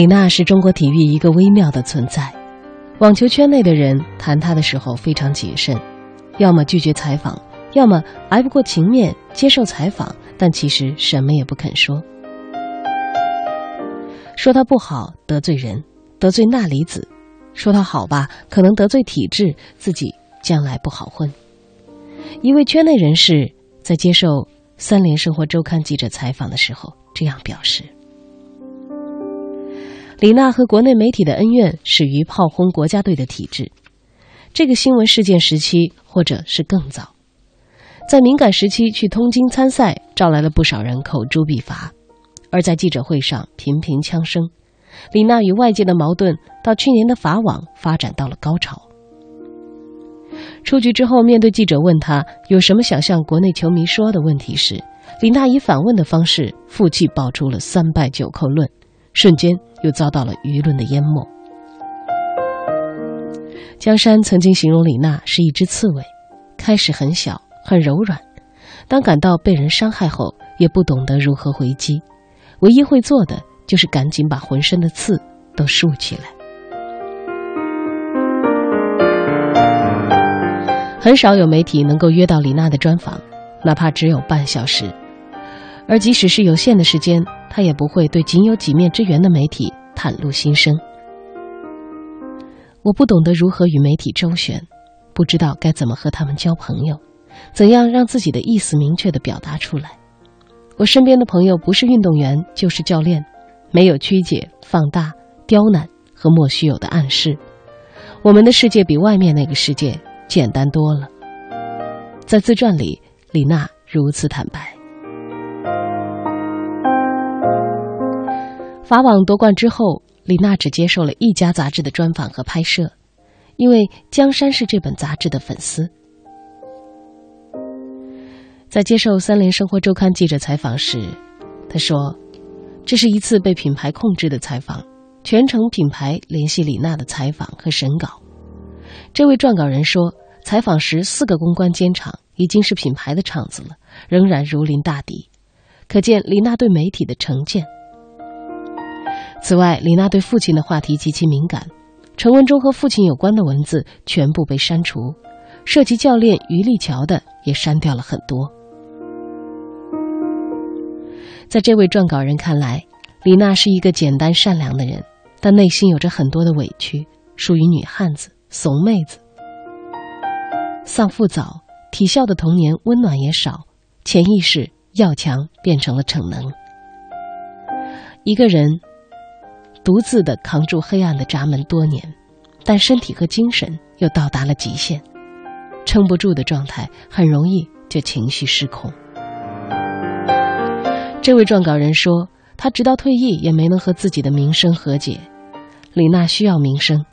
李娜是中国体育一个微妙的存在。网球圈内的人谈她的时候非常谨慎，要么拒绝采访，要么挨不过情面接受采访，但其实什么也不肯说。说她不好得罪人，得罪钠离子；说她好吧，可能得罪体制，自己将来不好混。一位圈内人士在接受《三联生活周刊》记者采访的时候这样表示。李娜和国内媒体的恩怨始于炮轰国家队的体制，这个新闻事件时期，或者是更早，在敏感时期去通京参赛，招来了不少人口诛笔伐，而在记者会上频频枪声，李娜与外界的矛盾到去年的法网发展到了高潮。出局之后，面对记者问他有什么想向国内球迷说的问题时，李娜以反问的方式负气爆出了三拜九叩论。瞬间又遭到了舆论的淹没。江山曾经形容李娜是一只刺猬，开始很小很柔软，当感到被人伤害后，也不懂得如何回击，唯一会做的就是赶紧把浑身的刺都竖起来。很少有媒体能够约到李娜的专访，哪怕只有半小时，而即使是有限的时间。他也不会对仅有几面之缘的媒体袒露心声。我不懂得如何与媒体周旋，不知道该怎么和他们交朋友，怎样让自己的意思明确的表达出来。我身边的朋友不是运动员就是教练，没有曲解、放大、刁难和莫须有的暗示。我们的世界比外面那个世界简单多了。在自传里，李娜如此坦白。法网夺冠之后，李娜只接受了一家杂志的专访和拍摄，因为江山是这本杂志的粉丝。在接受《三联生活周刊》记者采访时，他说：“这是一次被品牌控制的采访，全程品牌联系李娜的采访和审稿。”这位撰稿人说：“采访时四个公关监场，已经是品牌的场子了，仍然如临大敌，可见李娜对媒体的成见。”此外，李娜对父亲的话题极其敏感，陈文中和父亲有关的文字全部被删除，涉及教练于立桥的也删掉了很多。在这位撰稿人看来，李娜是一个简单善良的人，但内心有着很多的委屈，属于女汉子、怂妹子。丧父早，体校的童年温暖也少，潜意识要强变成了逞能。一个人。独自的扛住黑暗的闸门多年，但身体和精神又到达了极限，撑不住的状态很容易就情绪失控。这位撰稿人说，他直到退役也没能和自己的名声和解。李娜需要名声，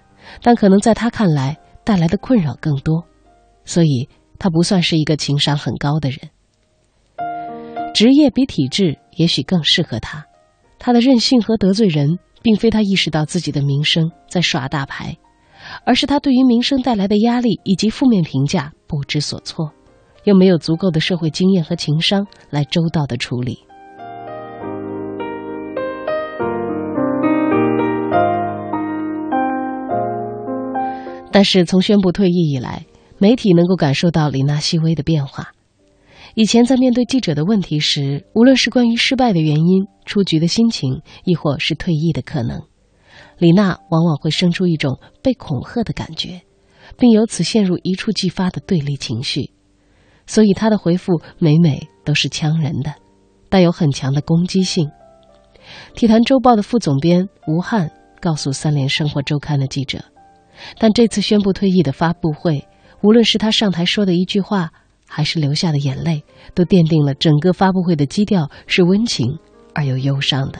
但可能在他看来带来的困扰更多，所以他不算是一个情商很高的人。职业比体制也许更适合他，他的任性和得罪人。并非他意识到自己的名声在耍大牌，而是他对于名声带来的压力以及负面评价不知所措，又没有足够的社会经验和情商来周到的处理。但是从宣布退役以来，媒体能够感受到李娜细微的变化。以前在面对记者的问题时，无论是关于失败的原因、出局的心情，亦或是退役的可能，李娜往往会生出一种被恐吓的感觉，并由此陷入一触即发的对立情绪。所以她的回复每每都是呛人的，带有很强的攻击性。体坛周报的副总编吴汉告诉《三联生活周刊》的记者，但这次宣布退役的发布会，无论是他上台说的一句话。还是流下的眼泪，都奠定了整个发布会的基调是温情而又忧伤的。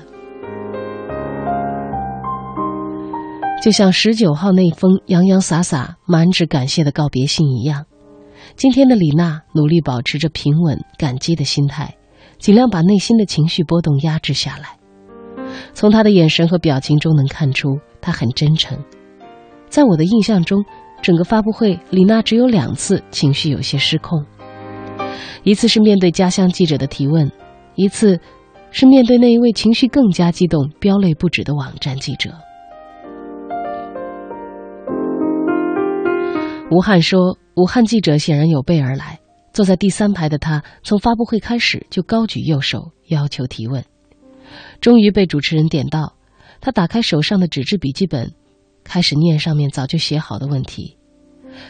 就像十九号那封洋洋洒洒、满纸感谢的告别信一样，今天的李娜努力保持着平稳、感激的心态，尽量把内心的情绪波动压制下来。从她的眼神和表情中能看出，她很真诚。在我的印象中，整个发布会，李娜只有两次情绪有些失控。一次是面对家乡记者的提问，一次是面对那一位情绪更加激动、飙泪不止的网站记者。吴汉说：“武汉记者显然有备而来，坐在第三排的他，从发布会开始就高举右手要求提问。终于被主持人点到，他打开手上的纸质笔记本，开始念上面早就写好的问题。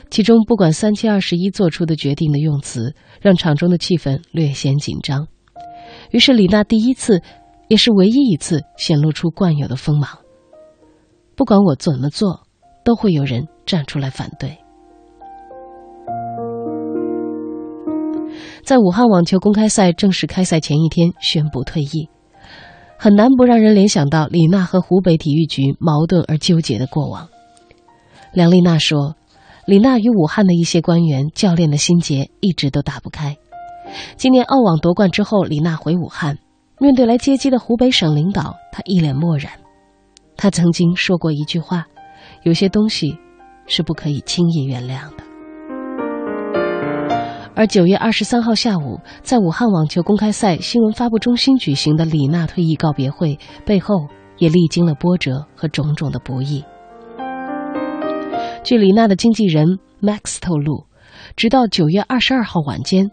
其中不管三七二十一做出的决定的用词，让场中的气氛略显紧张。于是李娜第一次，也是唯一一次显露出惯有的锋芒。不管我怎么做，都会有人站出来反对。”在武汉网球公开赛正式开赛前一天宣布退役，很难不让人联想到李娜和湖北体育局矛盾而纠结的过往。梁丽娜说：“李娜与武汉的一些官员、教练的心结一直都打不开。今年澳网夺冠之后，李娜回武汉，面对来接机的湖北省领导，她一脸漠然。她曾经说过一句话：有些东西是不可以轻易原谅的。”而九月二十三号下午，在武汉网球公开赛新闻发布中心举行的李娜退役告别会背后，也历经了波折和种种的不易。据李娜的经纪人 Max 透露，直到九月二十二号晚间，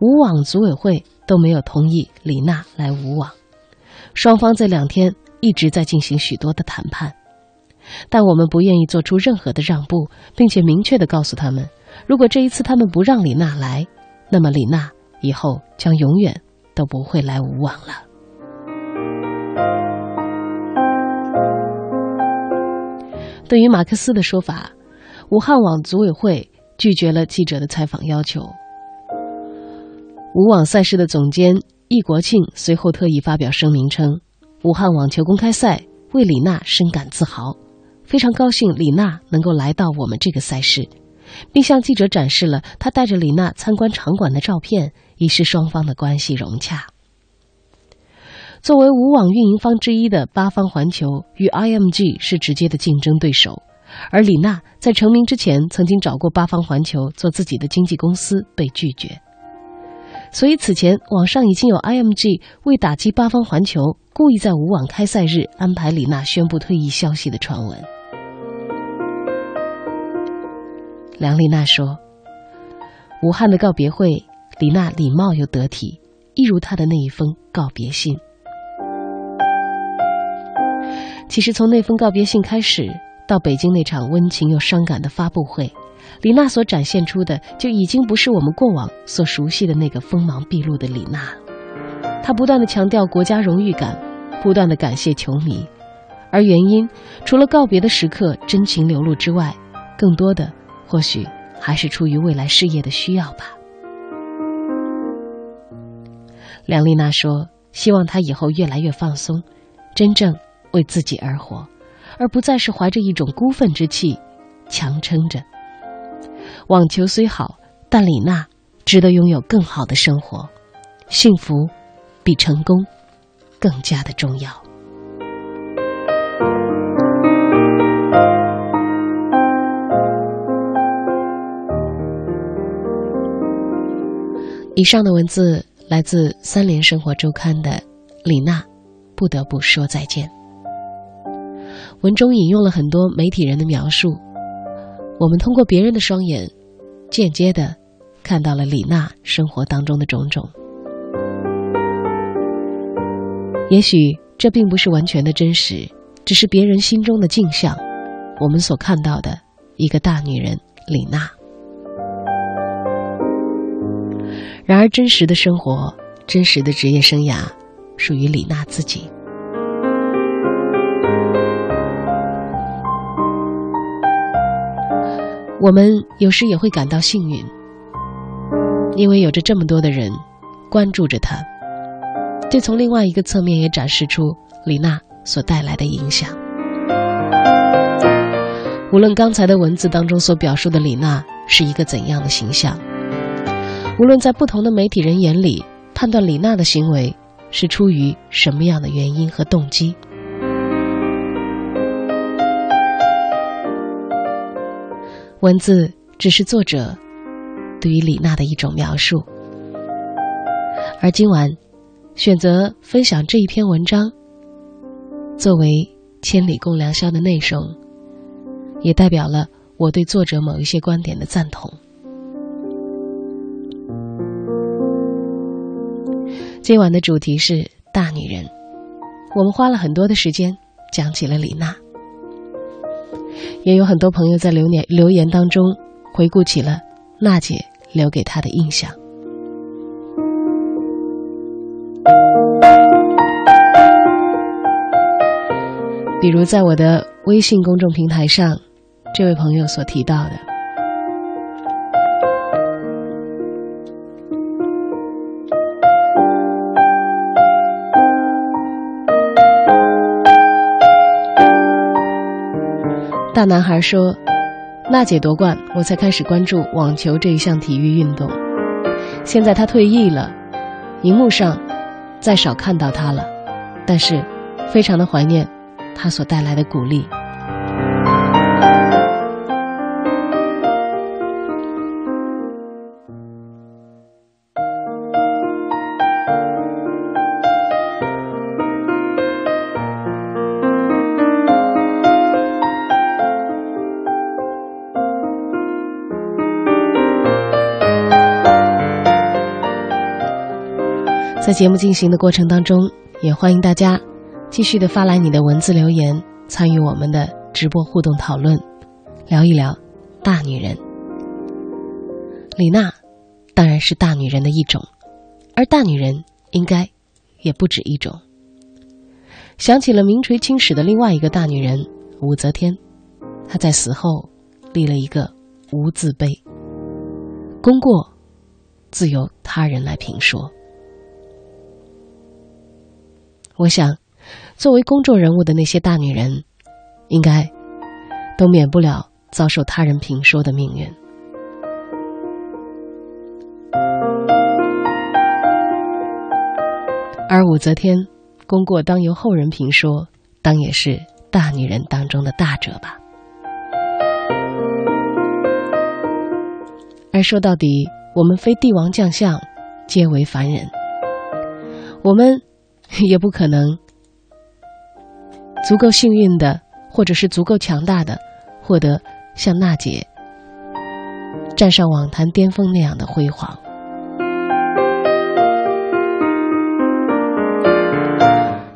武网组委会都没有同意李娜来武网，双方这两天一直在进行许多的谈判，但我们不愿意做出任何的让步，并且明确的告诉他们。如果这一次他们不让李娜来，那么李娜以后将永远都不会来无网了。对于马克思的说法，武汉网组委会拒绝了记者的采访要求。武网赛事的总监易国庆随后特意发表声明称：“武汉网球公开赛为李娜深感自豪，非常高兴李娜能够来到我们这个赛事。”并向记者展示了他带着李娜参观场馆的照片，以示双方的关系融洽。作为无网运营方之一的八方环球与 IMG 是直接的竞争对手，而李娜在成名之前曾经找过八方环球做自己的经纪公司，被拒绝。所以此前网上已经有 IMG 为打击八方环球，故意在无网开赛日安排李娜宣布退役消息的传闻。梁丽娜说：“武汉的告别会，李娜礼貌又得体，一如她的那一封告别信。其实从那封告别信开始，到北京那场温情又伤感的发布会，李娜所展现出的就已经不是我们过往所熟悉的那个锋芒毕露的李娜。她不断的强调国家荣誉感，不断的感谢球迷，而原因除了告别的时刻真情流露之外，更多的。”或许还是出于未来事业的需要吧。梁丽娜说：“希望她以后越来越放松，真正为自己而活，而不再是怀着一种孤愤之气强撑着。网球虽好，但李娜值得拥有更好的生活，幸福比成功更加的重要。”以上的文字来自《三联生活周刊》的李娜，不得不说再见。文中引用了很多媒体人的描述，我们通过别人的双眼，间接的看到了李娜生活当中的种种。也许这并不是完全的真实，只是别人心中的镜像，我们所看到的一个大女人李娜。然而，真实的生活，真实的职业生涯，属于李娜自己。我们有时也会感到幸运，因为有着这么多的人关注着她。这从另外一个侧面也展示出李娜所带来的影响。无论刚才的文字当中所表述的李娜是一个怎样的形象。无论在不同的媒体人眼里，判断李娜的行为是出于什么样的原因和动机，文字只是作者对于李娜的一种描述。而今晚，选择分享这一篇文章，作为《千里共良宵》的内容，也代表了我对作者某一些观点的赞同。今晚的主题是大女人，我们花了很多的时间讲起了李娜，也有很多朋友在留言留言当中回顾起了娜姐留给他的印象。比如在我的微信公众平台上，这位朋友所提到的，男孩说：“娜姐夺冠，我才开始关注网球这一项体育运动。现在她退役了，荧幕上再少看到她了，但是非常的怀念。”她所带来的鼓励。在节目进行的过程当中，也欢迎大家。继续的发来你的文字留言，参与我们的直播互动讨论，聊一聊大女人。李娜当然是大女人的一种，而大女人应该也不止一种。想起了名垂青史的另外一个大女人武则天，她在死后立了一个无字碑，功过自由他人来评说。我想。作为公众人物的那些大女人，应该都免不了遭受他人评说的命运。而武则天功过当由后人评说，当也是大女人当中的大者吧。而说到底，我们非帝王将相，皆为凡人，我们 也不可能。足够幸运的，或者是足够强大的，获得像娜姐站上网坛巅峰那样的辉煌。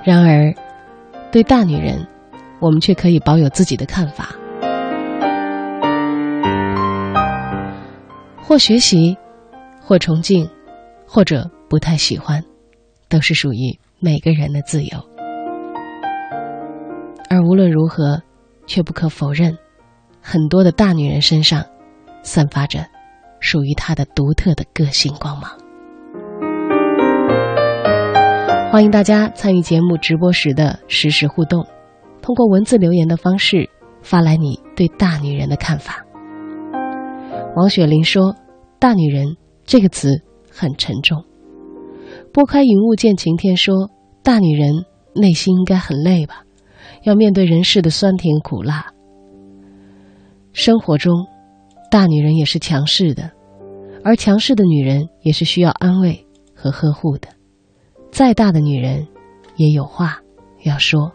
然而，对大女人，我们却可以保有自己的看法，或学习，或崇敬，或者不太喜欢，都是属于每个人的自由。而无论如何，却不可否认，很多的大女人身上散发着属于她的独特的个性光芒。欢迎大家参与节目直播时的实时互动，通过文字留言的方式发来你对大女人的看法。王雪玲说：“大女人这个词很沉重。”拨开云雾见晴天说：“大女人内心应该很累吧？”要面对人世的酸甜苦辣，生活中，大女人也是强势的，而强势的女人也是需要安慰和呵护的。再大的女人，也有话要说。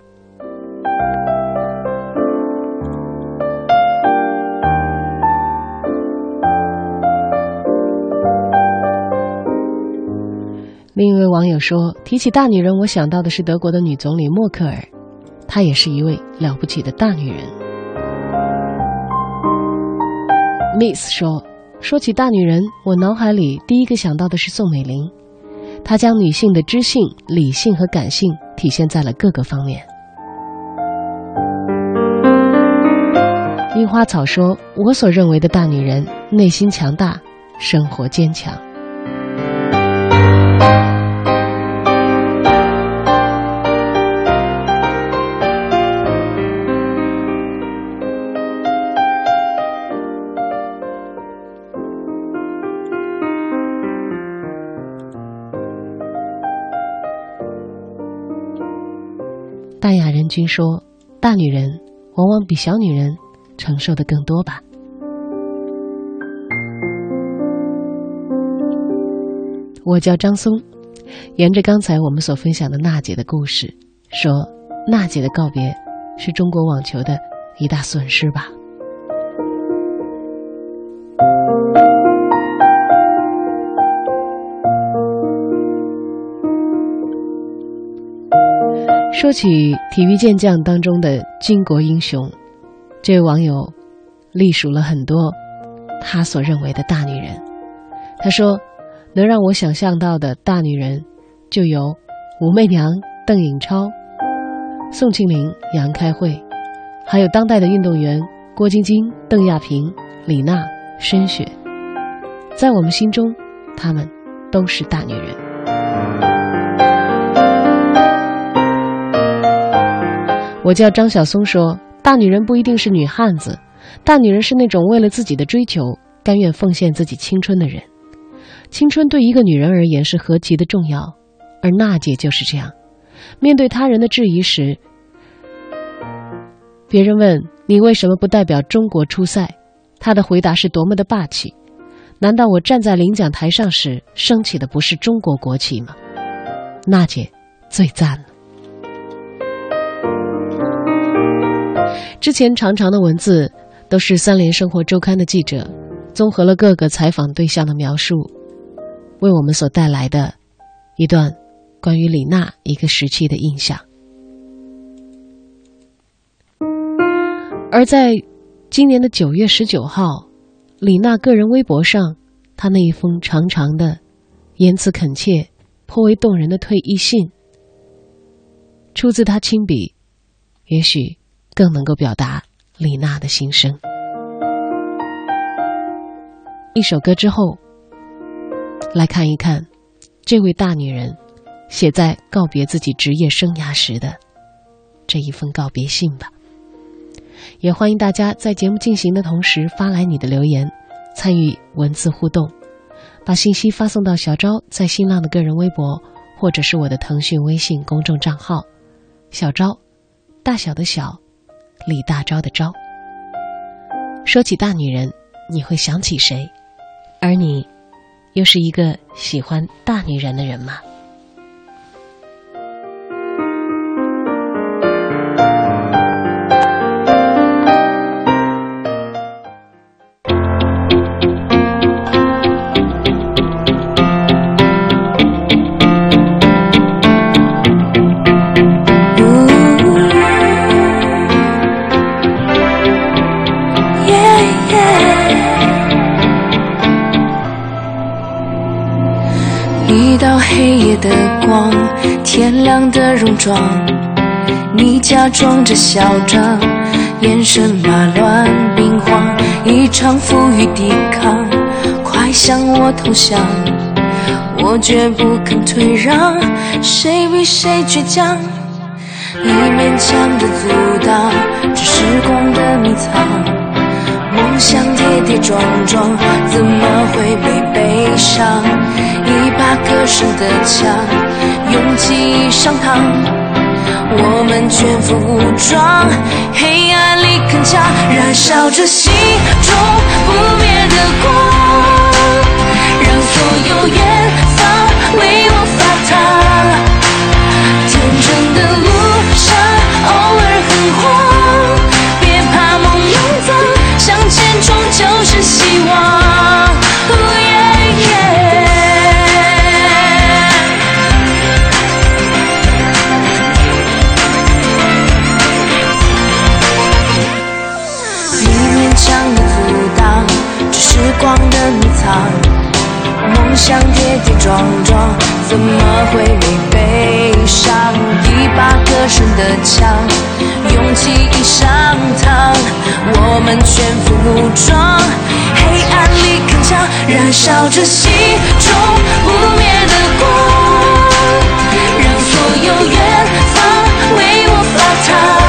另一位网友说：“提起大女人，我想到的是德国的女总理默克尔。”她也是一位了不起的大女人。Miss 说：“说起大女人，我脑海里第一个想到的是宋美龄。她将女性的知性、理性和感性体现在了各个方面。”樱花草说：“我所认为的大女人，内心强大，生活坚强。”君说：“大女人往往比小女人承受的更多吧。”我叫张松，沿着刚才我们所分享的娜姐的故事，说娜姐的告别是中国网球的一大损失吧。说起体育健将当中的巾帼英雄，这位网友隶属了很多他所认为的大女人。他说，能让我想象到的大女人，就有武媚娘、邓颖超、宋庆龄、杨开慧，还有当代的运动员郭晶晶、邓亚萍、李娜、申雪。在我们心中，她们都是大女人。我叫张晓松，说大女人不一定是女汉子，大女人是那种为了自己的追求甘愿奉献自己青春的人。青春对一个女人而言是何其的重要，而娜姐就是这样。面对他人的质疑时，别人问你为什么不代表中国出赛，她的回答是多么的霸气。难道我站在领奖台上时升起的不是中国国旗吗？娜姐最赞了。之前长长的文字都是三联生活周刊的记者综合了各个采访对象的描述，为我们所带来的一段关于李娜一个时期的印象。而在今年的九月十九号，李娜个人微博上，她那一封长长的、言辞恳切、颇为动人的退役信，出自她亲笔，也许。更能够表达李娜的心声。一首歌之后，来看一看这位大女人写在告别自己职业生涯时的这一封告别信吧。也欢迎大家在节目进行的同时发来你的留言，参与文字互动，把信息发送到小昭在新浪的个人微博，或者是我的腾讯微信公众账号“小昭”，大小的小。李大钊的钊。说起大女人，你会想起谁？而你，又是一个喜欢大女人的人吗？黑夜的光天亮的戎装，你假装着嚣张，眼神马乱兵荒，一场负隅抵抗，快向我投降，我绝不肯退让，谁比谁倔强？你勉强的阻挡，这时光的迷藏，梦想跌跌撞撞，怎么会没悲伤？一把歌声的枪。勇气上膛，我们全副武装，黑暗里铿锵，燃烧着心中不灭的光，让所有远方为我想跌跌撞撞，怎么会没悲伤？一把歌声的枪，勇气已上膛，我们全副武装，黑暗里铿锵，燃烧着心中不灭的光，让所有远方为我发烫。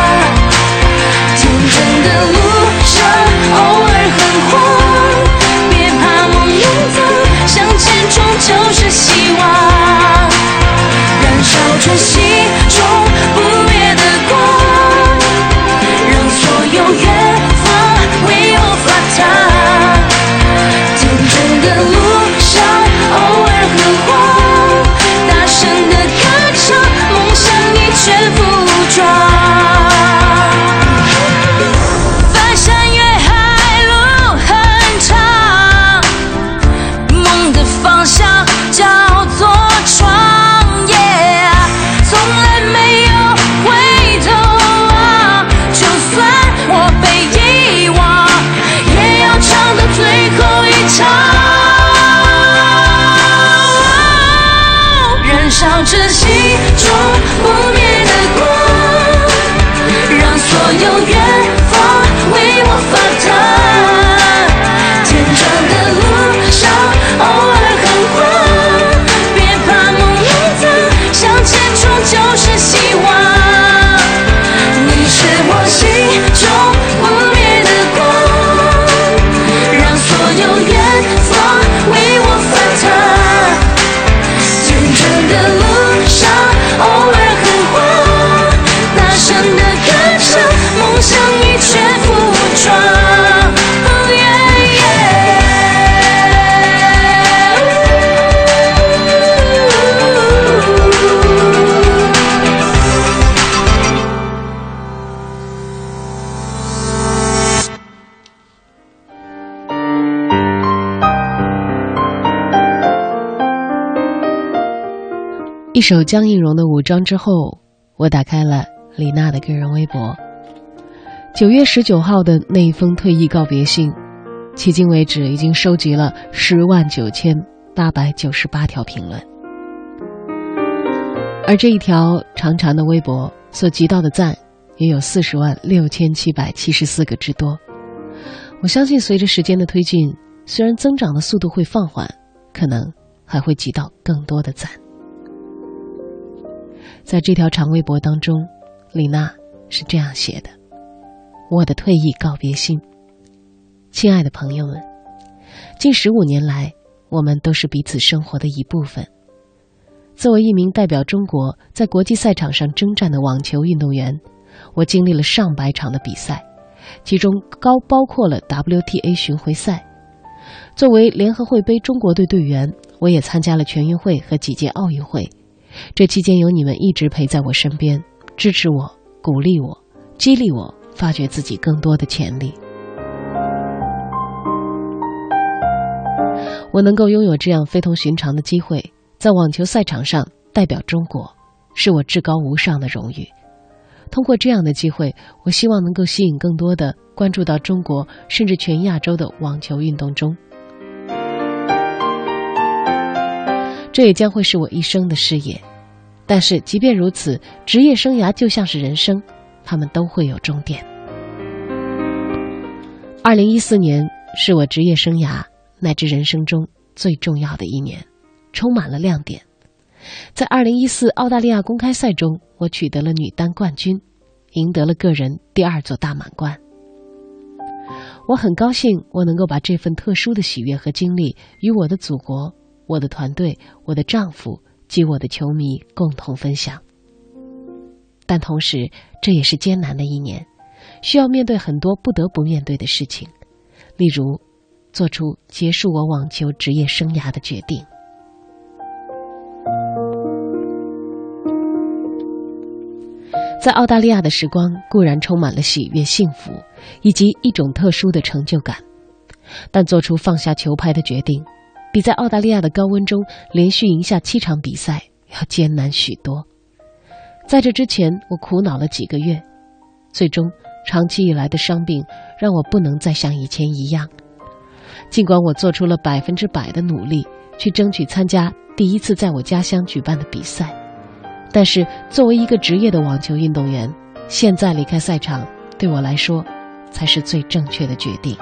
一首江映蓉的《武装》之后，我打开了李娜的个人微博。九月十九号的那一封退役告别信，迄今为止已经收集了十万九千八百九十八条评论，而这一条长长的微博所集到的赞也有四十万六千七百七十四个之多。我相信，随着时间的推进，虽然增长的速度会放缓，可能还会集到更多的赞。在这条长微博当中，李娜是这样写的：“我的退役告别信，亲爱的朋友们，近十五年来，我们都是彼此生活的一部分。作为一名代表中国在国际赛场上征战的网球运动员，我经历了上百场的比赛，其中高包括了 WTA 巡回赛。作为联合会杯中国队队员，我也参加了全运会和几届奥运会。”这期间有你们一直陪在我身边，支持我、鼓励我、激励我，发掘自己更多的潜力。我能够拥有这样非同寻常的机会，在网球赛场上代表中国，是我至高无上的荣誉。通过这样的机会，我希望能够吸引更多的关注到中国，甚至全亚洲的网球运动中。这也将会是我一生的事业。但是，即便如此，职业生涯就像是人生，他们都会有终点。二零一四年是我职业生涯乃至人生中最重要的一年，充满了亮点。在二零一四澳大利亚公开赛中，我取得了女单冠军，赢得了个人第二座大满贯。我很高兴，我能够把这份特殊的喜悦和经历与我的祖国。我的团队、我的丈夫及我的球迷共同分享，但同时这也是艰难的一年，需要面对很多不得不面对的事情，例如做出结束我网球职业生涯的决定。在澳大利亚的时光固然充满了喜悦、幸福以及一种特殊的成就感，但做出放下球拍的决定。比在澳大利亚的高温中连续赢下七场比赛要艰难许多。在这之前，我苦恼了几个月，最终长期以来的伤病让我不能再像以前一样。尽管我做出了百分之百的努力去争取参加第一次在我家乡举办的比赛，但是作为一个职业的网球运动员，现在离开赛场对我来说才是最正确的决定。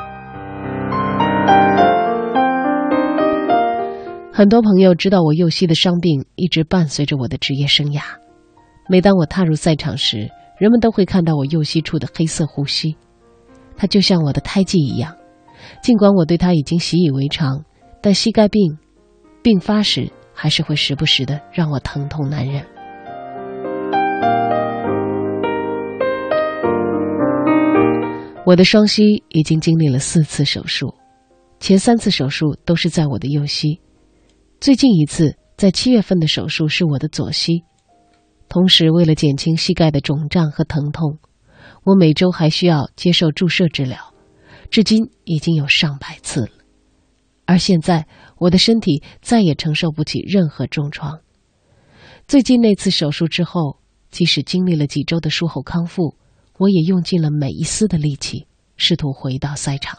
很多朋友知道我右膝的伤病一直伴随着我的职业生涯。每当我踏入赛场时，人们都会看到我右膝处的黑色护膝，它就像我的胎记一样。尽管我对它已经习以为常，但膝盖病病发时还是会时不时的让我疼痛难忍。我的双膝已经经历了四次手术，前三次手术都是在我的右膝。最近一次在七月份的手术是我的左膝，同时为了减轻膝盖的肿胀和疼痛，我每周还需要接受注射治疗，至今已经有上百次了。而现在我的身体再也承受不起任何重创。最近那次手术之后，即使经历了几周的术后康复，我也用尽了每一丝的力气，试图回到赛场。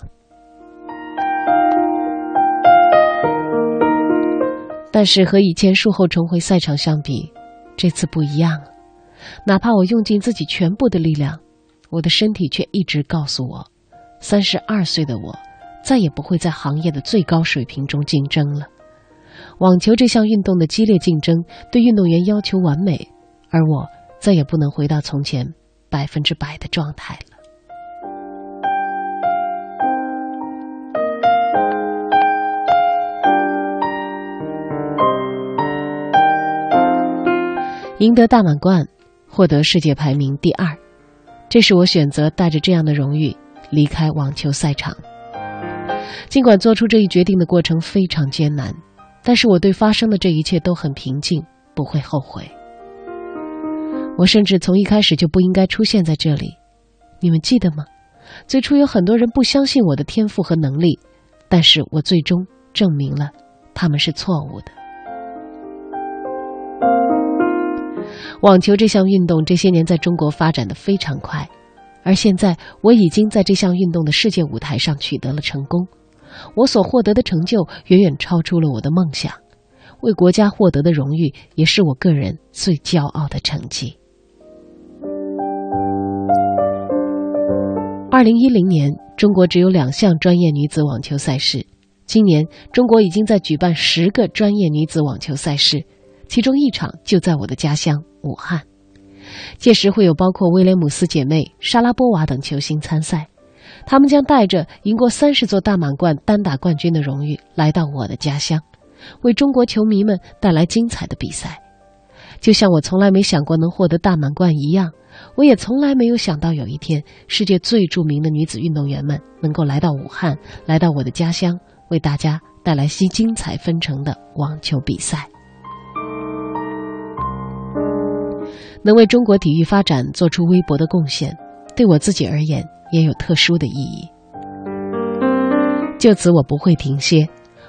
但是和以前术后重回赛场相比，这次不一样。哪怕我用尽自己全部的力量，我的身体却一直告诉我：三十二岁的我，再也不会在行业的最高水平中竞争了。网球这项运动的激烈竞争，对运动员要求完美，而我再也不能回到从前百分之百的状态赢得大满贯，获得世界排名第二，这是我选择带着这样的荣誉离开网球赛场。尽管做出这一决定的过程非常艰难，但是我对发生的这一切都很平静，不会后悔。我甚至从一开始就不应该出现在这里，你们记得吗？最初有很多人不相信我的天赋和能力，但是我最终证明了他们是错误的。网球这项运动这些年在中国发展的非常快，而现在我已经在这项运动的世界舞台上取得了成功。我所获得的成就远远超出了我的梦想，为国家获得的荣誉也是我个人最骄傲的成绩。二零一零年，中国只有两项专业女子网球赛事，今年中国已经在举办十个专业女子网球赛事。其中一场就在我的家乡武汉，届时会有包括威廉姆斯姐妹、莎拉波娃等球星参赛，他们将带着赢过三十座大满贯单打冠军的荣誉来到我的家乡，为中国球迷们带来精彩的比赛。就像我从来没想过能获得大满贯一样，我也从来没有想到有一天世界最著名的女子运动员们能够来到武汉，来到我的家乡，为大家带来些精彩纷呈的网球比赛。能为中国体育发展做出微薄的贡献，对我自己而言也有特殊的意义。就此，我不会停歇，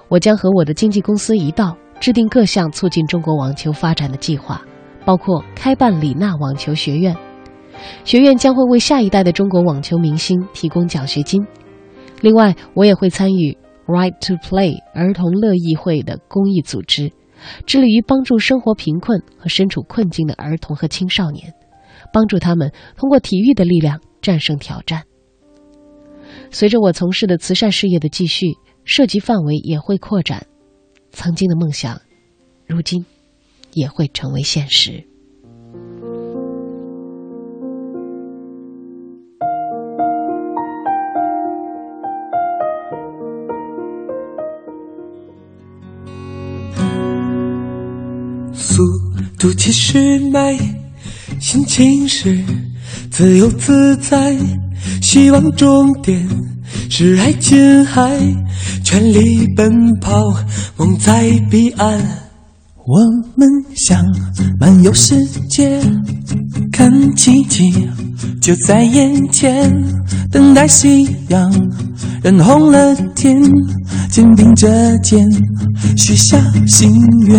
我将和我的经纪公司一道制定各项促进中国网球发展的计划，包括开办李娜网球学院。学院将会为下一代的中国网球明星提供奖学金。另外，我也会参与 Right to Play 儿童乐意会的公益组织。致力于帮助生活贫困和身处困境的儿童和青少年，帮助他们通过体育的力量战胜挑战。随着我从事的慈善事业的继续，涉及范围也会扩展，曾经的梦想，如今也会成为现实。度七十迈，心情是自由自在，希望终点是爱琴海，全力奔跑，梦在彼岸。我们想漫游世界，看奇迹就在眼前，等待夕阳染红了天，肩并着肩许下心愿。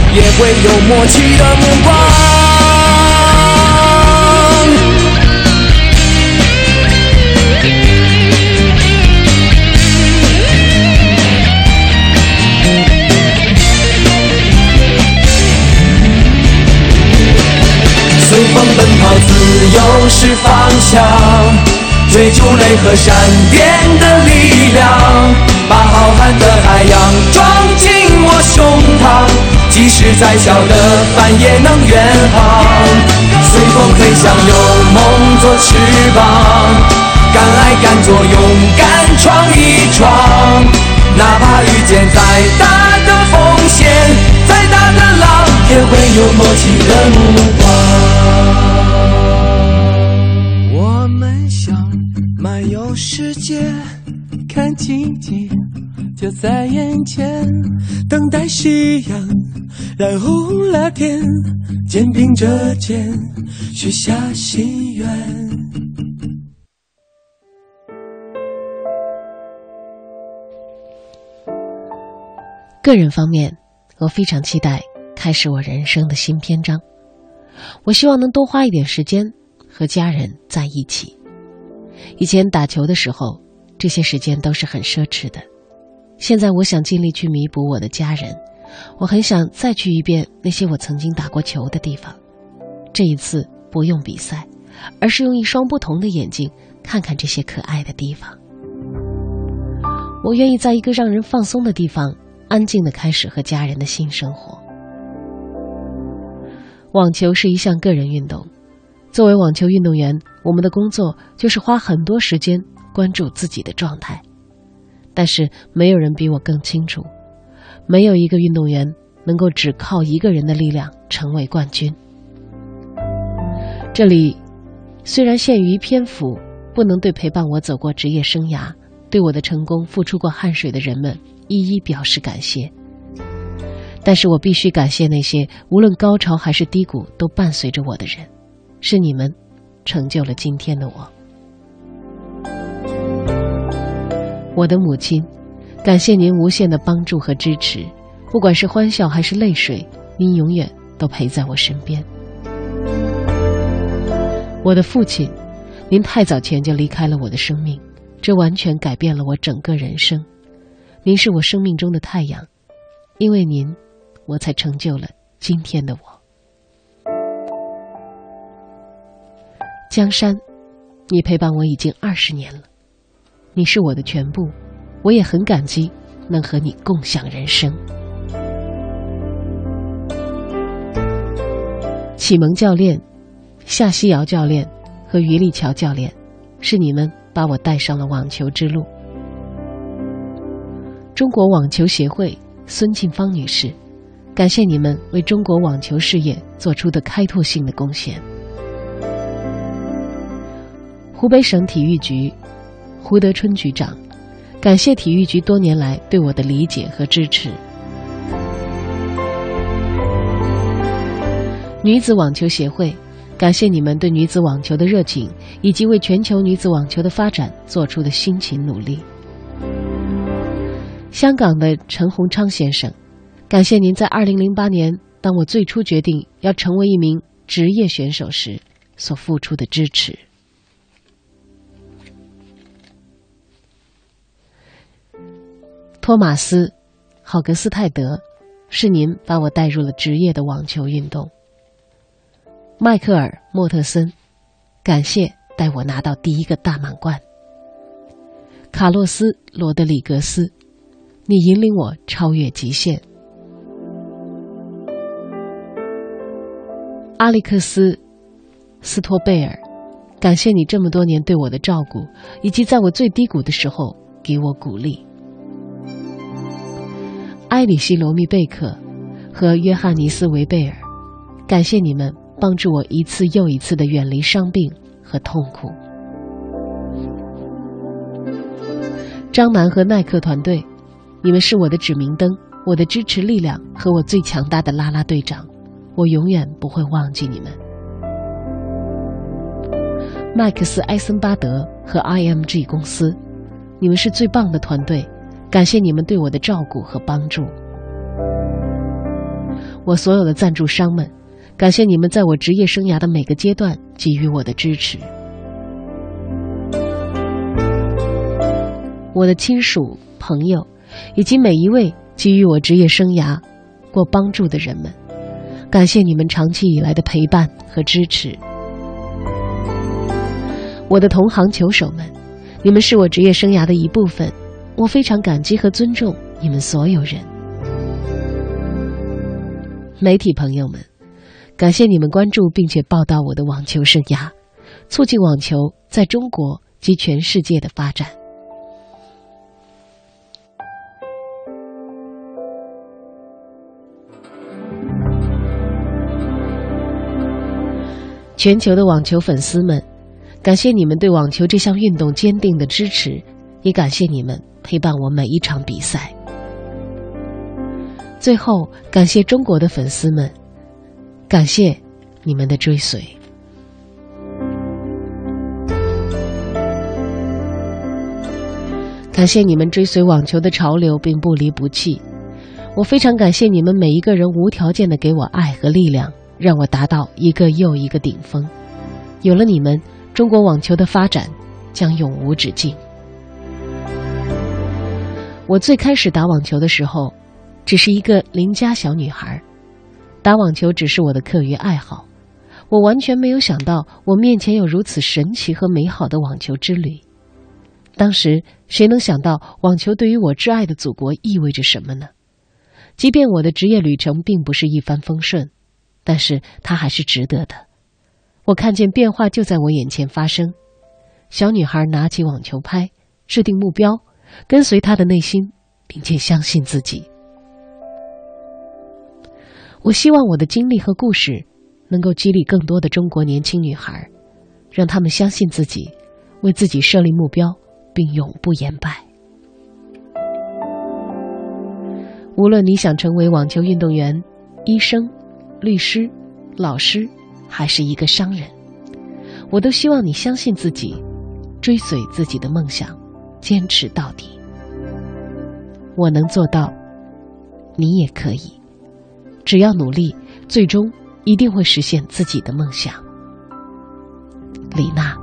也会有默契的目光。随风奔跑，自由是方向，追逐雷和闪电再小的帆也能远航。随风飞翔，有梦做翅膀，敢爱敢做，勇敢闯一闯，哪怕遇见再大的风险，再大的浪，也会有默契的目光。我们想漫游世界，看奇迹就在眼前，等待夕阳在红了天，肩并着肩许下心愿。个人方面，我非常期待开始我人生的新篇章。我希望能多花一点时间和家人在一起。以前打球的时候，这些时间都是很奢侈的。现在我想尽力去弥补我的家人。我很想再去一遍那些我曾经打过球的地方。这一次不用比赛，而是用一双不同的眼睛看看这些可爱的地方。我愿意在一个让人放松的地方，安静的开始和家人的新生活。网球是一项个人运动，作为网球运动员，我们的工作就是花很多时间关注自己的状态。但是没有人比我更清楚，没有一个运动员能够只靠一个人的力量成为冠军。这里虽然限于篇幅，不能对陪伴我走过职业生涯、对我的成功付出过汗水的人们一一表示感谢。但是我必须感谢那些无论高潮还是低谷都伴随着我的人，是你们，成就了今天的我。我的母亲，感谢您无限的帮助和支持，不管是欢笑还是泪水，您永远都陪在我身边。我的父亲，您太早前就离开了我的生命，这完全改变了我整个人生。您是我生命中的太阳，因为您，我才成就了今天的我。江山，你陪伴我已经二十年了，你是我的全部，我也很感激能和你共享人生。启蒙教练。夏西瑶教练和于立桥教练，是你们把我带上了网球之路。中国网球协会孙庆芳女士，感谢你们为中国网球事业做出的开拓性的贡献。湖北省体育局胡德春局长，感谢体育局多年来对我的理解和支持。女子网球协会。感谢你们对女子网球的热情，以及为全球女子网球的发展做出的辛勤努力。香港的陈洪昌先生，感谢您在二零零八年，当我最初决定要成为一名职业选手时所付出的支持。托马斯·好格斯泰德，是您把我带入了职业的网球运动。迈克尔·莫特森，感谢带我拿到第一个大满贯。卡洛斯·罗德里格斯，你引领我超越极限。阿历克斯·斯托贝尔，感谢你这么多年对我的照顾，以及在我最低谷的时候给我鼓励。埃里希·罗密贝克和约翰尼斯·维贝尔，感谢你们。帮助我一次又一次的远离伤病和痛苦。张楠和耐克团队，你们是我的指明灯，我的支持力量和我最强大的啦啦队长，我永远不会忘记你们。麦克斯·埃森巴德和 IMG 公司，你们是最棒的团队，感谢你们对我的照顾和帮助。我所有的赞助商们，感谢你们在我职业生涯的每个阶段给予我的支持。我的亲属、朋友，以及每一位给予我职业生涯过帮助的人们，感谢你们长期以来的陪伴和支持。我的同行球手们，你们是我职业生涯的一部分，我非常感激和尊重你们所有人。媒体朋友们，感谢你们关注并且报道我的网球生涯，促进网球在中国及全世界的发展。全球的网球粉丝们，感谢你们对网球这项运动坚定的支持，也感谢你们陪伴我每一场比赛。最后，感谢中国的粉丝们，感谢你们的追随。感谢你们追随网球的潮流并不离不弃，我非常感谢你们每一个人无条件的给我爱和力量。让我达到一个又一个顶峰。有了你们，中国网球的发展将永无止境。我最开始打网球的时候，只是一个邻家小女孩，打网球只是我的课余爱好。我完全没有想到，我面前有如此神奇和美好的网球之旅。当时，谁能想到网球对于我挚爱的祖国意味着什么呢？即便我的职业旅程并不是一帆风顺。但是它还是值得的。我看见变化就在我眼前发生。小女孩拿起网球拍，制定目标，跟随她的内心，并且相信自己。我希望我的经历和故事能够激励更多的中国年轻女孩，让她们相信自己，为自己设立目标，并永不言败。无论你想成为网球运动员、医生。律师、老师，还是一个商人，我都希望你相信自己，追随自己的梦想，坚持到底。我能做到，你也可以。只要努力，最终一定会实现自己的梦想。李娜。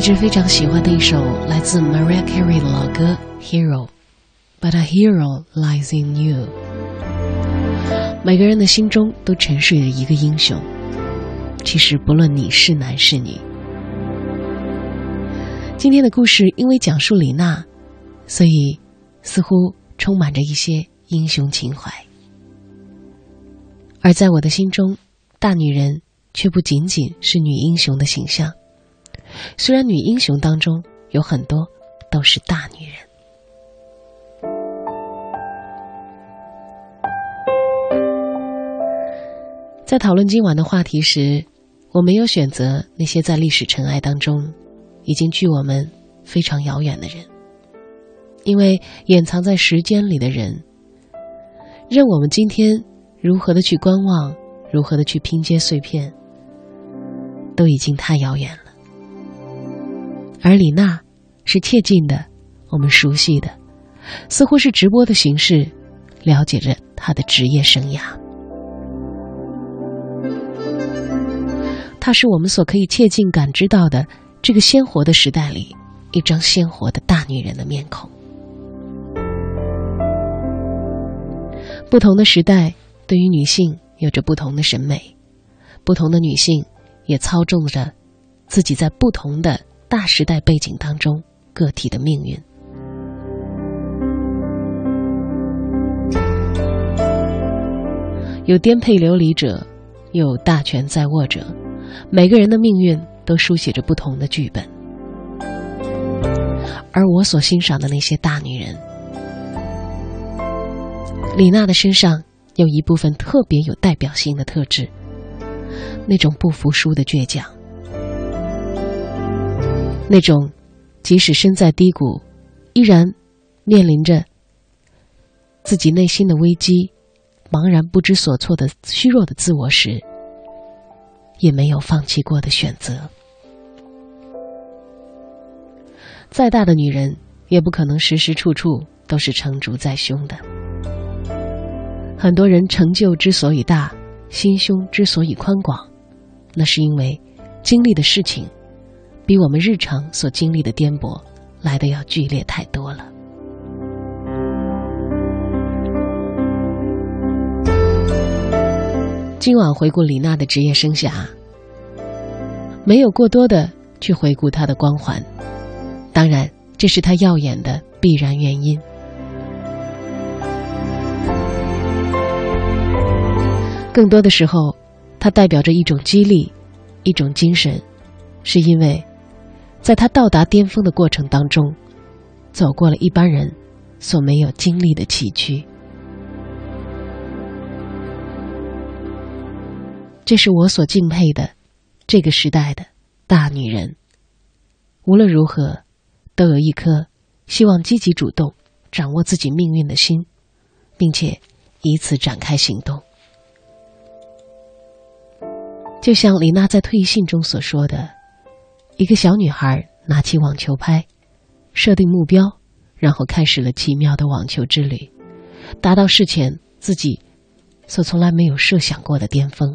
一直非常喜欢的一首来自 Mariah Carey 的老歌《Hero》，But a hero lies in you。每个人的心中都沉睡着一个英雄，其实不论你是男是女。今天的故事因为讲述李娜，所以似乎充满着一些英雄情怀。而在我的心中，大女人却不仅仅是女英雄的形象。虽然女英雄当中有很多都是大女人，在讨论今晚的话题时，我没有选择那些在历史尘埃当中已经距我们非常遥远的人，因为掩藏在时间里的人，任我们今天如何的去观望，如何的去拼接碎片，都已经太遥远了。而李娜是切近的，我们熟悉的，似乎是直播的形式，了解着她的职业生涯。她是我们所可以切近感知到的这个鲜活的时代里一张鲜活的大女人的面孔。不同的时代对于女性有着不同的审美，不同的女性也操纵着自己在不同的。大时代背景当中，个体的命运，有颠沛流离者，有大权在握者，每个人的命运都书写着不同的剧本。而我所欣赏的那些大女人，李娜的身上有一部分特别有代表性的特质，那种不服输的倔强。那种，即使身在低谷，依然面临着自己内心的危机，茫然不知所措的虚弱的自我时，也没有放弃过的选择。再大的女人，也不可能时时处处都是成竹在胸的。很多人成就之所以大，心胸之所以宽广，那是因为经历的事情。比我们日常所经历的颠簸来的要剧烈太多了。今晚回顾李娜的职业生涯，没有过多的去回顾她的光环，当然这是她耀眼的必然原因。更多的时候，它代表着一种激励，一种精神，是因为。在他到达巅峰的过程当中，走过了一般人所没有经历的崎岖。这是我所敬佩的这个时代的大女人。无论如何，都有一颗希望积极主动掌握自己命运的心，并且以此展开行动。就像李娜在退役信中所说的。一个小女孩拿起网球拍，设定目标，然后开始了奇妙的网球之旅，达到事前自己所从来没有设想过的巅峰。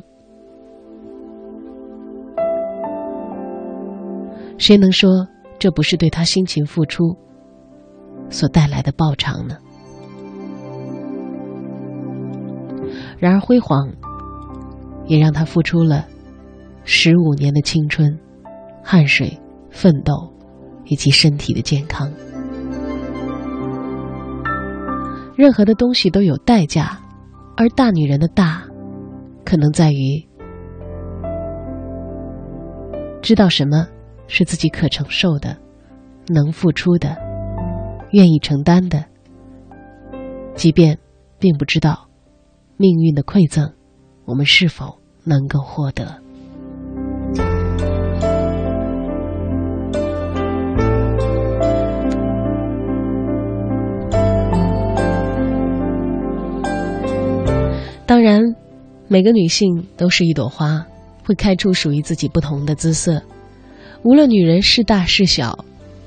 谁能说这不是对她辛勤付出所带来的报偿呢？然而辉煌，也让她付出了十五年的青春。汗水、奋斗，以及身体的健康。任何的东西都有代价，而大女人的大，可能在于知道什么是自己可承受的、能付出的、愿意承担的，即便并不知道命运的馈赠，我们是否能够获得。当然，每个女性都是一朵花，会开出属于自己不同的姿色。无论女人是大是小，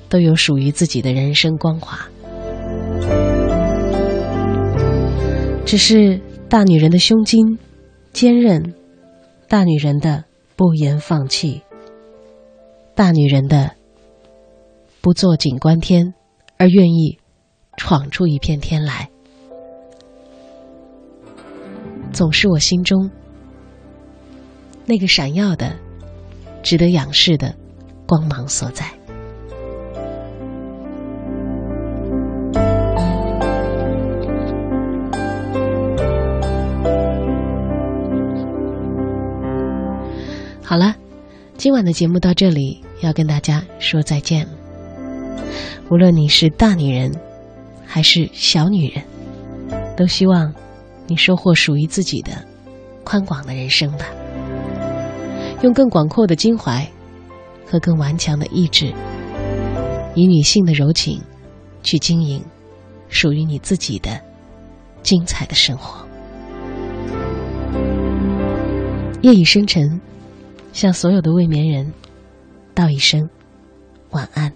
都有属于自己的人生光华。只是大女人的胸襟坚韧，大女人的不言放弃，大女人的不坐井观天，而愿意闯出一片天来，总是我心中那个闪耀的、值得仰视的光芒所在。好了，今晚的节目到这里要跟大家说再见。无论你是大女人，还是小女人，都希望你收获属于自己的宽广的人生吧。用更广阔的襟怀和更顽强的意志，以女性的柔情去经营属于你自己的精彩的生活。夜已深沉。向所有的未眠人道一声晚安。